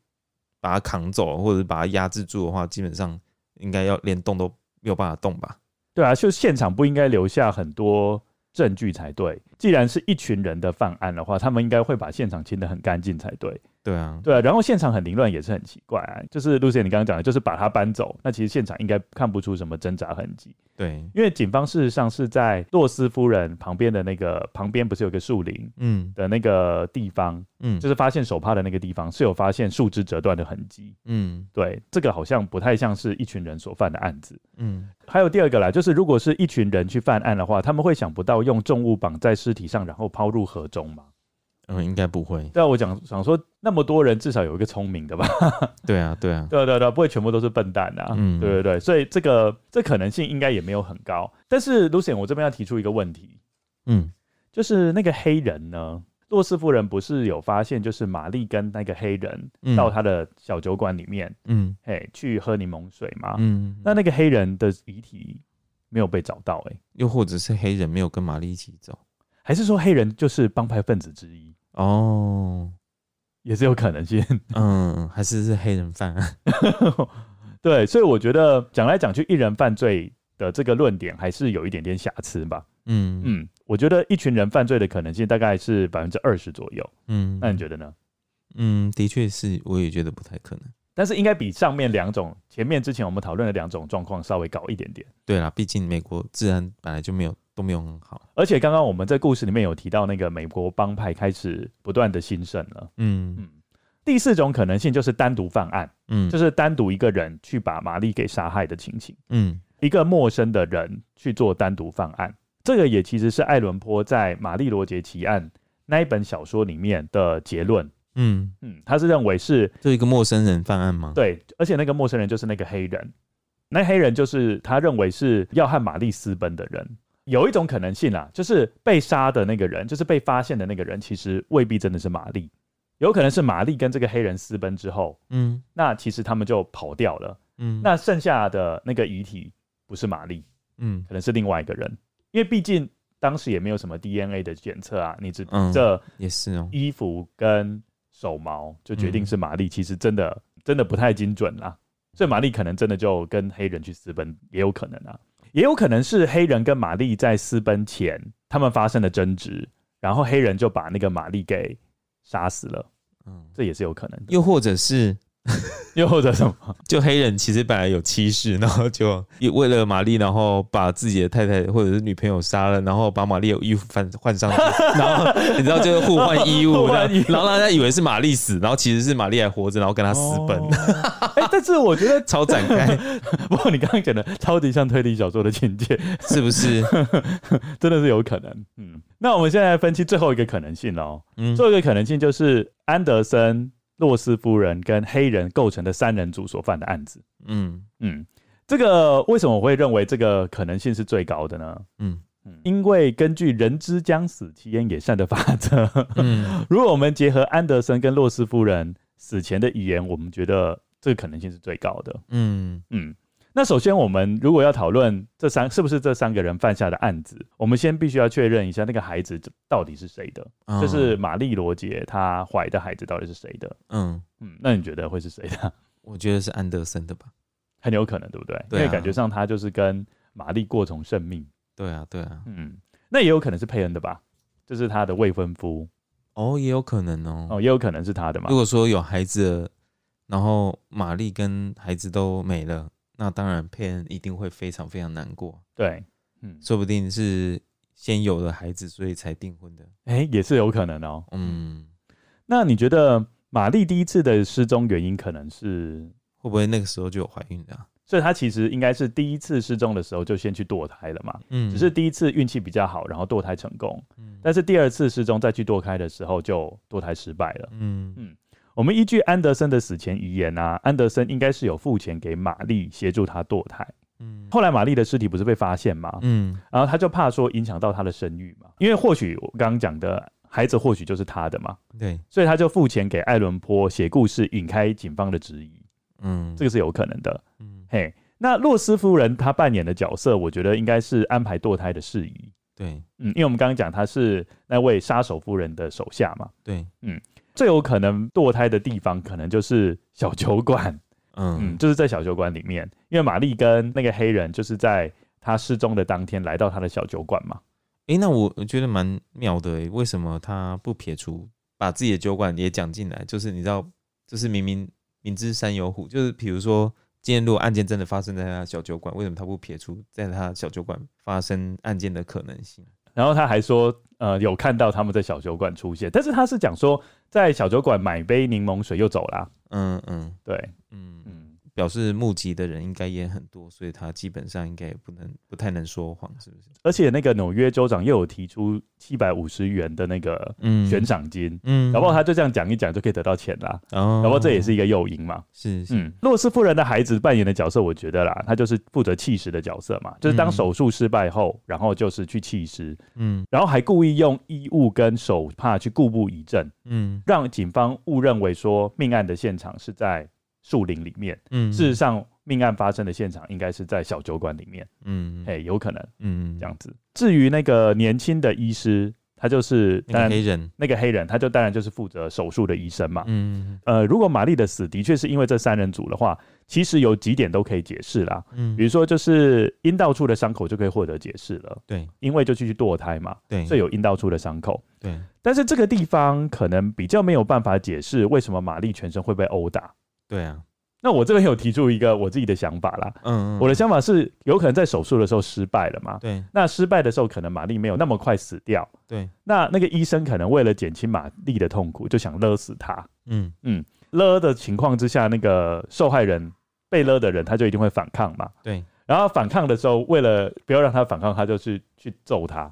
把她扛走，或者是把她压制住的话，基本上应该要连动都没有办法动吧。对啊，就现场不应该留下很多证据才对。既然是一群人的犯案的话，他们应该会把现场清得很干净才对。对啊，对啊，然后现场很凌乱也是很奇怪啊。就是露西，你刚刚讲的，就是把他搬走，那其实现场应该看不出什么挣扎痕迹。对，因为警方事实上是在洛斯夫人旁边的那个旁边，不是有个树林，嗯，的那个地方，嗯，就是发现手帕的那个地方，是有发现树枝折断的痕迹。嗯，对，这个好像不太像是一群人所犯的案子。嗯，还有第二个啦，就是如果是一群人去犯案的话，他们会想不到用重物绑在尸体上，然后抛入河中吗？嗯，应该不会。对啊，我讲想说，那么多人至少有一个聪明的吧？对啊，对啊，对对对，不会全部都是笨蛋啊。嗯，对对对，所以这个这可能性应该也没有很高。但是，Lucien，我这边要提出一个问题，嗯，就是那个黑人呢，洛斯夫人不是有发现，就是玛丽跟那个黑人到他的小酒馆里面，嗯，嘿，去喝柠檬水吗？嗯，那那个黑人的遗体没有被找到，欸，哎，又或者是黑人没有跟玛丽一起走，还是说黑人就是帮派分子之一？哦，也是有可能性，嗯，还是是黑人犯案，对，所以我觉得讲来讲去，一人犯罪的这个论点还是有一点点瑕疵吧，嗯。嗯，我觉得一群人犯罪的可能性大概是百分之二十左右，嗯，那你觉得呢？嗯，的确是，我也觉得不太可能，但是应该比上面两种，前面之前我们讨论的两种状况稍微高一点点，对啦，毕竟美国治安本来就没有。都没有很好，而且刚刚我们在故事里面有提到，那个美国帮派开始不断的兴盛了。嗯嗯，第四种可能性就是单独犯案，嗯，就是单独一个人去把玛丽给杀害的情形。嗯，一个陌生的人去做单独犯案，这个也其实是爱伦坡在《玛丽罗杰奇案》那一本小说里面的结论。嗯嗯，他是认为是就一个陌生人犯案吗？对，而且那个陌生人就是那个黑人，那黑人就是他认为是要和玛丽私奔的人。有一种可能性啊，就是被杀的那个人，就是被发现的那个人，其实未必真的是玛丽，有可能是玛丽跟这个黑人私奔之后，嗯，那其实他们就跑掉了，嗯，那剩下的那个遗体不是玛丽，嗯，可能是另外一个人，因为毕竟当时也没有什么 DNA 的检测啊，你只这也是哦，衣服跟手毛就决定是玛丽，其实真的真的不太精准啦，所以玛丽可能真的就跟黑人去私奔，也有可能啊。也有可能是黑人跟玛丽在私奔前他们发生了争执，然后黑人就把那个玛丽给杀死了。嗯，这也是有可能的。又或者是。又或者什么？就黑人其实本来有妻室，然后就为了玛丽，然后把自己的太太或者是女朋友杀了，然后把玛丽的衣服换换上去，然后你知道就是互换 衣物，然后大家以为是玛丽死，然后其实是玛丽还活着，然后跟他私奔。哎、哦，但是我觉得超展开。不过你刚刚讲的超级像推理小说的情节，是不是？真的是有可能。嗯，那我们现在分析最后一个可能性喽。嗯，最后一个可能性就是安德森。洛斯夫人跟黑人构成的三人组所犯的案子，嗯嗯，这个为什么我会认为这个可能性是最高的呢？嗯嗯，因为根据人之将死，其言也善的法则，嗯，如果我们结合安德森跟洛斯夫人死前的语言，我们觉得这个可能性是最高的。嗯嗯。那首先，我们如果要讨论这三是不是这三个人犯下的案子，我们先必须要确认一下那个孩子到底是谁的，嗯、就是玛丽罗杰她怀的孩子到底是谁的？嗯嗯，那你觉得会是谁的？我觉得是安德森的吧，很有可能，对不对？因为感觉上他就是跟玛丽过从甚密。对啊，对啊，嗯，那也有可能是佩恩的吧，就是他的未婚夫。哦，也有可能哦，哦，也有可能是他的嘛。如果说有孩子，然后玛丽跟孩子都没了。那当然，佩恩一定会非常非常难过。对，嗯，说不定是先有了孩子，所以才订婚的。哎、欸，也是有可能哦。嗯，那你觉得玛丽第一次的失踪原因可能是会不会那个时候就有怀孕的、啊？所以她其实应该是第一次失踪的时候就先去堕胎了嘛。嗯，只是第一次运气比较好，然后堕胎成功。嗯，但是第二次失踪再去堕胎的时候就堕胎失败了。嗯嗯。我们依据安德森的死前遗言啊，安德森应该是有付钱给玛丽协助他堕胎。嗯，后来玛丽的尸体不是被发现吗？嗯，然后他就怕说影响到他的生育嘛，因为或许我刚刚讲的孩子或许就是他的嘛。对，所以他就付钱给艾伦坡写故事引开警方的质疑。嗯，这个是有可能的。嗯，嘿，那洛斯夫人她扮演的角色，我觉得应该是安排堕胎的事宜。对，嗯，因为我们刚刚讲她是那位杀手夫人的手下嘛。对，嗯。最有可能堕胎的地方，可能就是小酒馆，嗯嗯，就是在小酒馆里面，因为玛丽跟那个黑人就是在他失踪的当天来到他的小酒馆嘛。诶、欸，那我我觉得蛮妙的，为什么他不撇除把自己的酒馆也讲进来？就是你知道，就是明明明知山有虎，就是比如说今天如果案件真的发生在他小酒馆，为什么他不撇除在他小酒馆发生案件的可能性？然后他还说，呃，有看到他们在小酒馆出现，但是他是讲说在小酒馆买杯柠檬水又走了。嗯嗯，对，嗯嗯。表示募集的人应该也很多，所以他基本上应该也不能不太能说谎，是不是？而且那个纽约州长又有提出七百五十元的那个悬赏金，嗯，搞不好他就这样讲一讲就可以得到钱啦，哦，搞不好这也是一个诱因嘛。是是，嗯，洛斯夫人的孩子扮演的角色，我觉得啦，他就是负责弃尸的角色嘛，就是当手术失败后，然后就是去弃尸，嗯，然后还故意用衣物跟手帕去故布疑阵，嗯，让警方误认为说命案的现场是在。树林里面，嗯，事实上命案发生的现场应该是在小酒馆里面，嗯，哎，有可能，嗯，这样子。至于那个年轻的医师，他就是当然那个黑人，那个黑人，他就当然就是负责手术的医生嘛，嗯，呃，如果玛丽的死的确是因为这三人组的话，其实有几点都可以解释啦，嗯，比如说就是阴道处的伤口就可以获得解释了，对，因为就继续堕胎嘛，对，所以有阴道处的伤口，对，但是这个地方可能比较没有办法解释为什么玛丽全身会被殴打。对啊，那我这边有提出一个我自己的想法啦。嗯，嗯，我的想法是有可能在手术的时候失败了嘛？对。那失败的时候，可能玛丽没有那么快死掉。对。那那个医生可能为了减轻玛丽的痛苦，就想勒死她。嗯嗯。勒的情况之下，那个受害人被勒的人，他就一定会反抗嘛？对。然后反抗的时候，为了不要让他反抗，他就去去揍他。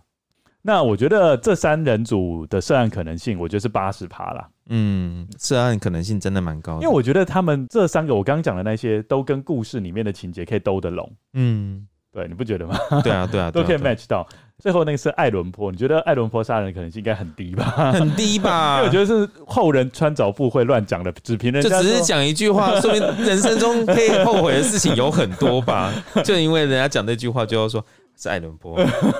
那我觉得这三人组的涉案可能性，我觉得是八十趴啦。嗯，涉案可能性真的蛮高的，因为我觉得他们这三个我刚刚讲的那些，都跟故事里面的情节可以兜得拢。嗯，对，你不觉得吗？对啊，对啊，都可以 match 到。最后那个是爱伦坡，你觉得爱伦坡杀人的可能性应该很低吧？很低吧？因为我觉得是后人穿凿附会乱讲的，只凭人家就只是讲一句话，说明人生中可以后悔的事情有很多吧？就因为人家讲那句话，就要说。是爱伦坡，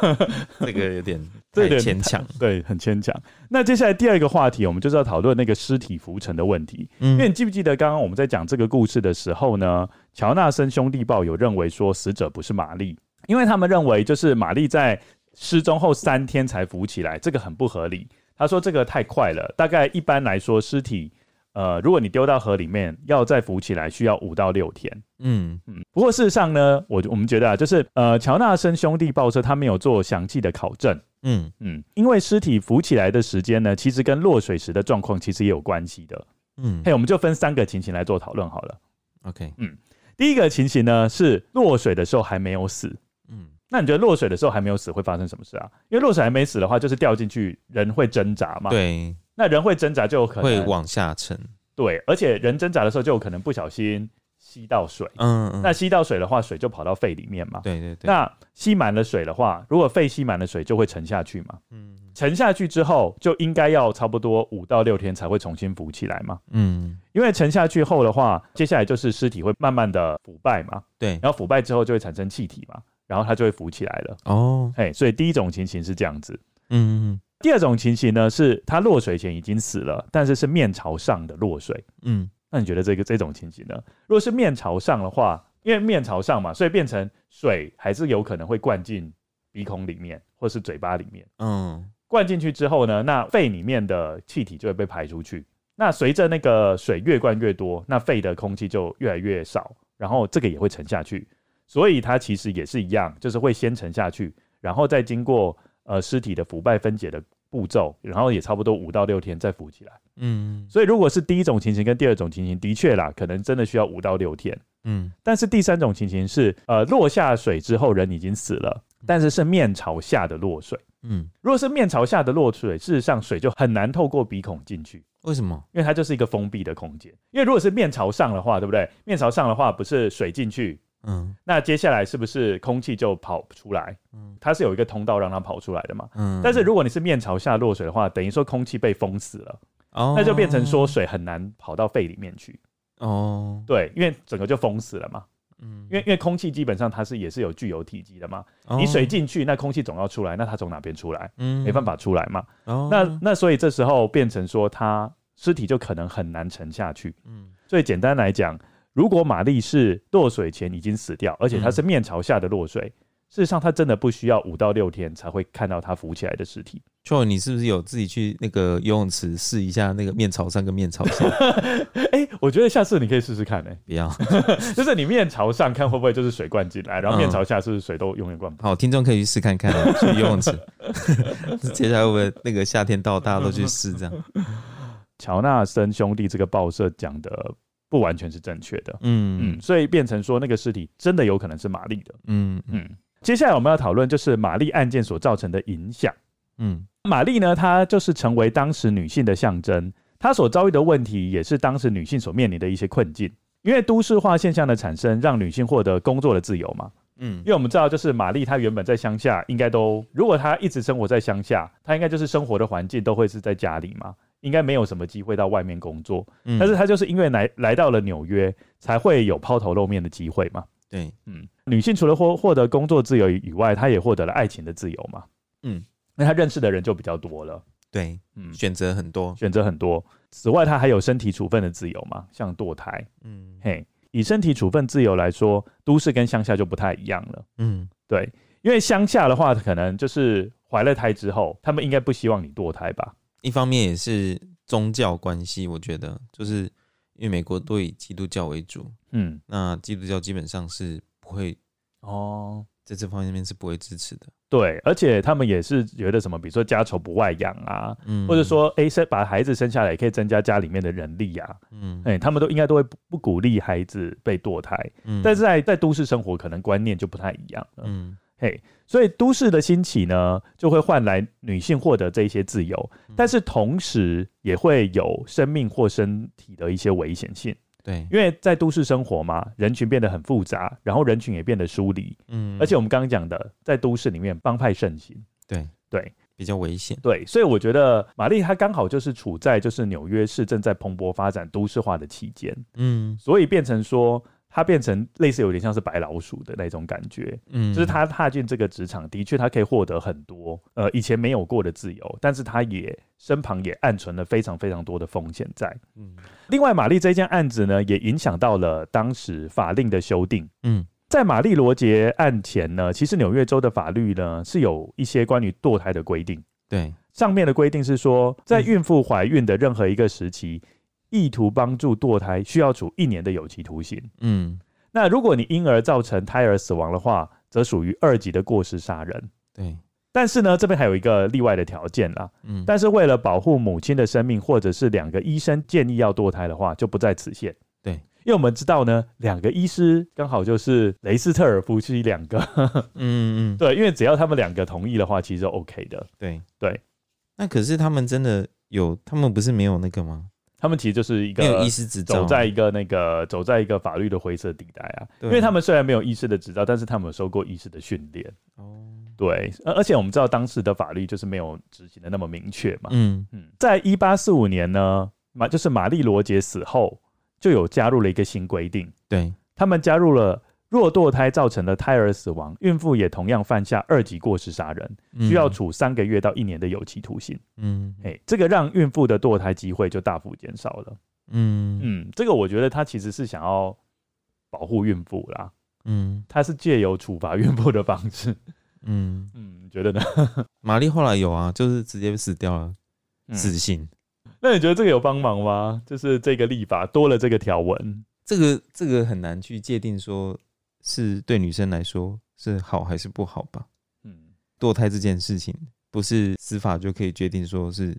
这个有点太牵强，对，很牵强。那接下来第二个话题，我们就是要讨论那个尸体浮沉的问题。嗯，因为你记不记得刚刚我们在讲这个故事的时候呢？乔纳森兄弟报有认为说死者不是玛丽，因为他们认为就是玛丽在失踪后三天才浮起来，这个很不合理。他说这个太快了，大概一般来说尸体。呃，如果你丢到河里面，要再浮起来，需要五到六天。嗯嗯。不过事实上呢，我我们觉得啊，就是呃，乔纳森兄弟报社他没有做详细的考证。嗯嗯。因为尸体浮起来的时间呢，其实跟落水时的状况其实也有关系的。嗯。嘿，我们就分三个情形来做讨论好了。OK。嗯。第一个情形呢是落水的时候还没有死。嗯。那你觉得落水的时候还没有死会发生什么事啊？因为落水还没死的话，就是掉进去，人会挣扎嘛。对。那人会挣扎，就有可能会往下沉。对，而且人挣扎的时候，就有可能不小心吸到水。嗯，嗯，那吸到水的话，水就跑到肺里面嘛。对对对。那吸满了水的话，如果肺吸满了水，就会沉下去嘛。嗯。沉下去之后，就应该要差不多五到六天才会重新浮起来嘛。嗯。因为沉下去后的话，接下来就是尸体会慢慢的腐败嘛。对。然后腐败之后就会产生气体嘛，然后它就会浮起来了。哦。嘿，所以第一种情形是这样子。嗯，嗯。第二种情形呢，是他落水前已经死了，但是是面朝上的落水。嗯，那你觉得这个这种情形呢？如果是面朝上的话，因为面朝上嘛，所以变成水还是有可能会灌进鼻孔里面或是嘴巴里面。嗯，灌进去之后呢，那肺里面的气体就会被排出去。那随着那个水越灌越多，那肺的空气就越来越少，然后这个也会沉下去。所以它其实也是一样，就是会先沉下去，然后再经过。呃，尸体的腐败分解的步骤，然后也差不多五到六天再浮起来。嗯，所以如果是第一种情形跟第二种情形，的确啦，可能真的需要五到六天。嗯，但是第三种情形是，呃，落下水之后人已经死了，但是是面朝下的落水。嗯，如果是面朝下的落水，事实上水就很难透过鼻孔进去。为什么？因为它就是一个封闭的空间。因为如果是面朝上的话，对不对？面朝上的话，不是水进去。嗯，那接下来是不是空气就跑出来？嗯，它是有一个通道让它跑出来的嘛。嗯，但是如果你是面朝下落水的话，等于说空气被封死了，哦，那就变成说水很难跑到肺里面去。哦，对，因为整个就封死了嘛。嗯，因为因为空气基本上它是也是有具有体积的嘛。哦，你水进去，那空气总要出来，那它从哪边出来？嗯，没办法出来嘛。哦，那那所以这时候变成说，它尸体就可能很难沉下去。嗯，所以简单来讲。如果玛丽是落水前已经死掉，而且她是面朝下的落水，嗯、事实上她真的不需要五到六天才会看到她浮起来的尸体。就你是不是有自己去那个游泳池试一下那个面朝上跟面朝下？哎、欸，我觉得下次你可以试试看呢、欸。不要，就是你面朝上看会不会就是水灌进来，然后面朝下是不是水都永远灌不？好，听众可以去试看看，去游泳池。接下来会不会那个夏天到，大家都去试这样？乔纳森兄弟这个报社讲的。不完全是正确的，嗯。嗯，所以变成说那个尸体真的有可能是玛丽的，嗯嗯。接下来我们要讨论就是玛丽案件所造成的影响，嗯，玛丽呢，她就是成为当时女性的象征，她所遭遇的问题也是当时女性所面临的一些困境。因为都市化现象的产生，让女性获得工作的自由嘛，嗯，因为我们知道就是玛丽她原本在乡下，应该都如果她一直生活在乡下，她应该就是生活的环境都会是在家里嘛。应该没有什么机会到外面工作，嗯，但是他就是因为来来到了纽约，才会有抛头露面的机会嘛。对，嗯，女性除了获获得工作自由以外，她也获得了爱情的自由嘛。嗯，那她认识的人就比较多了。对，嗯，选择很多，选择很多。此外，她还有身体处分的自由嘛，像堕胎。嗯，嘿，以身体处分自由来说，都市跟乡下就不太一样了。嗯，对，因为乡下的话，可能就是怀了胎之后，他们应该不希望你堕胎吧。一方面也是宗教关系，我觉得就是因为美国都以基督教为主，嗯，那基督教基本上是不会哦，在这方面是不会支持的。对，而且他们也是觉得什么，比如说家丑不外扬啊，嗯，或者说哎生把孩子生下来也可以增加家里面的人力啊，嗯，哎，他们都应该都会不鼓励孩子被堕胎，嗯，但是在在都市生活可能观念就不太一样了，嗯。嘿所以都市的兴起呢，就会换来女性获得这一些自由，嗯、但是同时也会有生命或身体的一些危险性。对，因为在都市生活嘛，人群变得很复杂，然后人群也变得疏离。嗯，而且我们刚刚讲的，在都市里面帮派盛行。对对，比较危险。对，所以我觉得玛丽她刚好就是处在就是纽约市正在蓬勃发展都市化的期间。嗯，所以变成说。他变成类似有点像是白老鼠的那种感觉，嗯，就是他踏进这个职场，的确他可以获得很多呃以前没有过的自由，但是他也身旁也暗存了非常非常多的风险在，嗯。另外，玛丽这件案子呢，也影响到了当时法令的修订，嗯，在玛丽罗杰案前呢，其实纽约州的法律呢是有一些关于堕胎的规定。对，上面的规定是说，在孕妇怀孕的任何一个时期，嗯、意图帮助堕胎，需要处一年的有期徒刑。嗯，那如果你因而造成胎儿死亡的话，则属于二级的过失杀人。对，但是呢，这边还有一个例外的条件啦。嗯，但是为了保护母亲的生命，或者是两个医生建议要堕胎的话，就不在此限。对。因为我们知道呢，两个医师刚好就是雷斯特尔夫妻两个，嗯 嗯，对，因为只要他们两个同意的话，其实就 OK 的。对对，那可是他们真的有，他们不是没有那个吗？他们其实就是一个没有医师执照，走在一个那个走在一个法律的灰色地带啊。因为他们虽然没有医师的执照，但是他们有受过医师的训练。哦，对，而而且我们知道当时的法律就是没有执行的那么明确嘛。嗯嗯，在一八四五年呢，马就是玛丽罗杰死后。就有加入了一个新规定，对，他们加入了，若堕胎造成了胎儿死亡，孕妇也同样犯下二级过失杀人，需要处三个月到一年的有期徒刑。嗯，哎，这个让孕妇的堕胎机会就大幅减少了。嗯嗯，这个我觉得他其实是想要保护孕妇啦。嗯，他是借由处罚孕妇的方式。嗯 嗯，你觉得呢？玛丽后来有啊，就是直接死掉了，死刑。嗯那你觉得这个有帮忙吗？就是这个立法多了这个条文，这个这个很难去界定，说是对女生来说是好还是不好吧？嗯，堕胎这件事情不是司法就可以决定说是，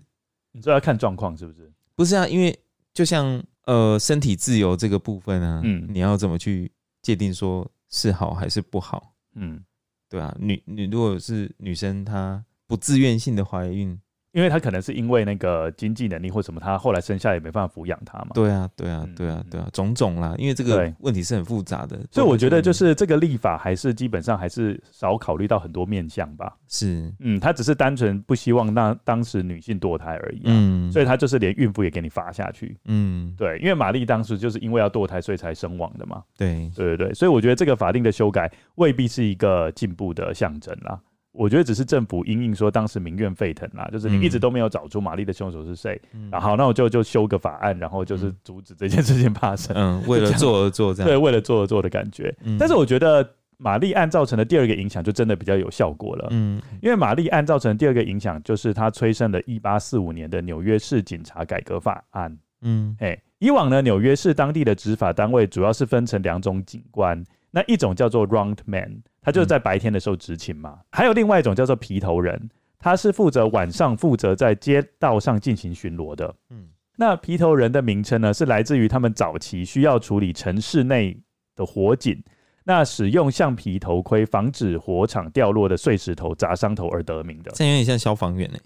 你这要看状况是不是？不是啊，因为就像呃身体自由这个部分啊，嗯，你要怎么去界定说是好还是不好？嗯，对啊，女女如果是女生，她不自愿性的怀孕。因为他可能是因为那个经济能力或什么，他后来生下来也没办法抚养他嘛。对啊，对啊，对啊，对啊，种种啦。因为这个问题是很复杂的，所以我觉得就是这个立法还是基本上还是少考虑到很多面向吧。是，嗯，他只是单纯不希望那当时女性堕胎而已。嗯，所以他就是连孕妇也给你罚下去。嗯，对，因为玛丽当时就是因为要堕胎，所以才身亡的嘛。对，对对对，所以我觉得这个法令的修改未必是一个进步的象征啦。我觉得只是政府因应说当时民怨沸腾啦，就是你一直都没有找出玛丽的凶手是谁，嗯、然后那我就就修个法案，然后就是阻止这件事情发生。嗯，为了做而做这样。对，为了做而做的感觉。嗯、但是我觉得玛丽案造成的第二个影响就真的比较有效果了。嗯，因为玛丽案造成的第二个影响就是它催生了1845年的纽约市警察改革法案。嗯，哎，以往呢，纽约市当地的执法单位主要是分成两种警官，那一种叫做 round man。他就是在白天的时候执勤嘛，还有另外一种叫做皮头人，他是负责晚上负责在街道上进行巡逻的。嗯，那皮头人的名称呢，是来自于他们早期需要处理城市内的火警，那使用橡皮头盔防止火场掉落的碎石头砸伤头而得名的。这有点像消防员呢。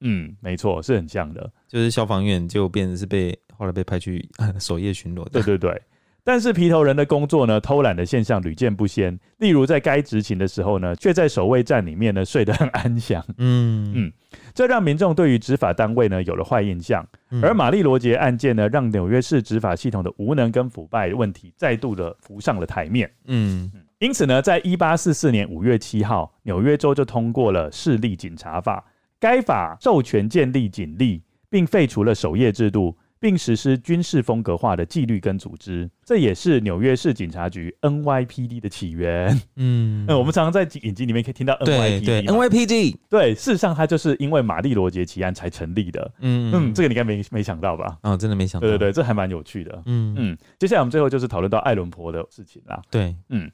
嗯，没错，是很像的，就是消防员就变成是被后来被派去守夜巡逻的。对对对。但是皮头人的工作呢，偷懒的现象屡见不鲜。例如在该执勤的时候呢，却在守卫站里面呢睡得很安详。嗯嗯，这让民众对于执法单位呢有了坏印象。而玛丽罗杰案件呢，让纽约市执法系统的无能跟腐败问题再度的浮上了台面。嗯，因此呢，在一八四四年五月七号，纽约州就通过了市立警察法。该法授权建立警力，并废除了守夜制度。并实施军事风格化的纪律跟组织，这也是纽约市警察局 NYPD 的起源。嗯，嗯，我们常常在影集里面可以听到 NYPD，对，对 NYPD，对，事实上它就是因为玛丽罗杰奇案才成立的。嗯嗯，这个你应该没没想到吧？哦，真的没想到。对对对，这还蛮有趣的。嗯嗯，接下来我们最后就是讨论到爱伦坡的事情啦。对，嗯。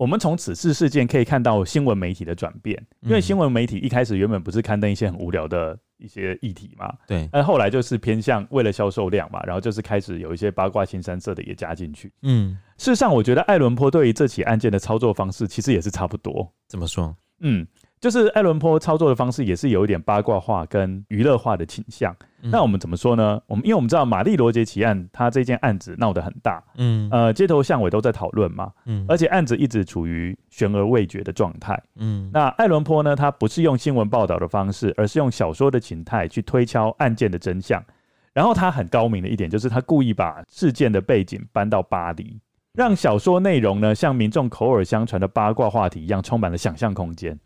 我们从此次事件可以看到新闻媒体的转变，因为新闻媒体一开始原本不是刊登一些很无聊的一些议题嘛，对，但后来就是偏向为了销售量嘛，然后就是开始有一些八卦、新三色的也加进去。嗯，事实上，我觉得艾伦坡对于这起案件的操作方式其实也是差不多。怎么说？嗯。就是艾伦坡操作的方式也是有一点八卦化跟娱乐化的倾向。嗯、那我们怎么说呢？我们因为我们知道玛丽罗杰奇案，他这件案子闹得很大，嗯，呃，街头巷尾都在讨论嘛，嗯，而且案子一直处于悬而未决的状态，嗯。那艾伦坡呢，他不是用新闻报道的方式，而是用小说的形态去推敲案件的真相。然后他很高明的一点就是，他故意把事件的背景搬到巴黎，让小说内容呢像民众口耳相传的八卦话题一样，充满了想象空间。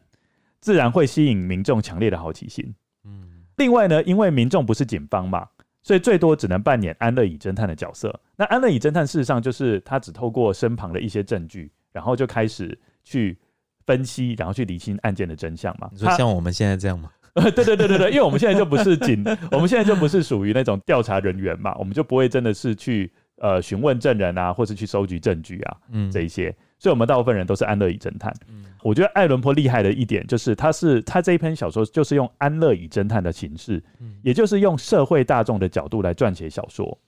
自然会吸引民众强烈的好奇心。嗯，另外呢，因为民众不是警方嘛，所以最多只能扮演安乐椅侦探的角色。那安乐椅侦探事实上就是他只透过身旁的一些证据，然后就开始去分析，然后去理清案件的真相嘛。你说像我们现在这样吗？对对对对对，因为我们现在就不是警，我们现在就不是属于那种调查人员嘛，我们就不会真的是去呃询问证人啊，或是去收集证据啊，嗯，这一些，所以我们大部分人都是安乐椅侦探。嗯，我觉得艾伦坡厉害的一点就是，他是他这一篇小说就是用安乐椅侦探的形式，嗯，也就是用社会大众的角度来撰写小说。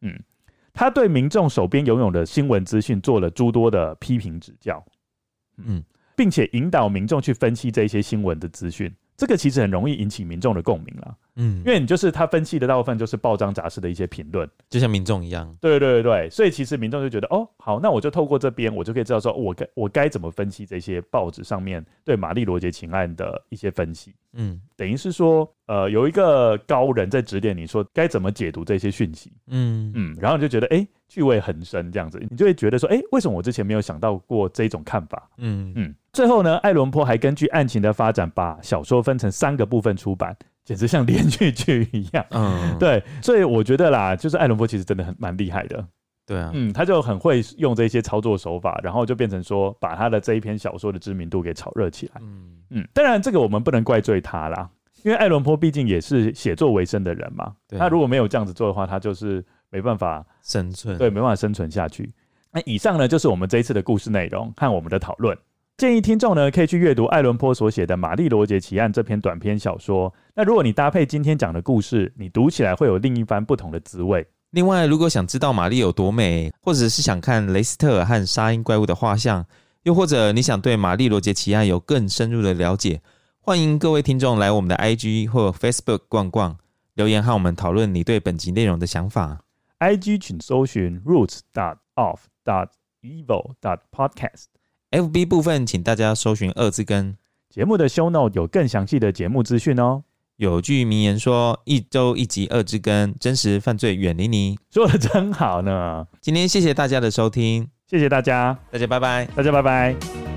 嗯，他对民众手边拥有的新闻资讯做了诸多的批评指教，嗯，并且引导民众去分析这些新闻的资讯。这个其实很容易引起民众的共鸣了，嗯，因为你就是他分析的大部分就是报章杂志的一些评论，就像民众一样，对对对对，所以其实民众就觉得，哦，好，那我就透过这边，我就可以知道说，我该我该怎么分析这些报纸上面对玛丽罗杰情案的一些分析，嗯，等于是说，呃，有一个高人在指点你说该怎么解读这些讯息，嗯。嗯，然后你就觉得，哎。趣味横生，这样子，你就会觉得说，哎、欸，为什么我之前没有想到过这种看法？嗯嗯。最后呢，爱伦坡还根据案情的发展，把小说分成三个部分出版，简直像连续剧一样。嗯，对。所以我觉得啦，就是爱伦坡其实真的很蛮厉害的。对啊，嗯，他就很会用这些操作手法，然后就变成说，把他的这一篇小说的知名度给炒热起来。嗯嗯。当然，这个我们不能怪罪他啦，因为爱伦坡毕竟也是写作为生的人嘛。他如果没有这样子做的话，他就是。没办法生存，对，没办法生存下去。那以上呢，就是我们这一次的故事内容和我们的讨论。建议听众呢，可以去阅读爱伦坡所写的《玛丽罗杰奇案》这篇短篇小说。那如果你搭配今天讲的故事，你读起来会有另一番不同的滋味。另外，如果想知道玛丽有多美，或者是想看雷斯特尔和沙因怪物的画像，又或者你想对玛丽罗杰奇案有更深入的了解，欢迎各位听众来我们的 IG 或 Facebook 逛逛，留言和我们讨论你对本集内容的想法。IG 请搜寻 roots dot off dot evil dot podcast。FB 部分请大家搜寻二字根。节目的 show note 有更详细的节目资讯哦。有句名言说：“一周一集二之根，真实犯罪远离你。”说的真好呢。今天谢谢大家的收听，谢谢大家，大家拜拜，大家拜拜。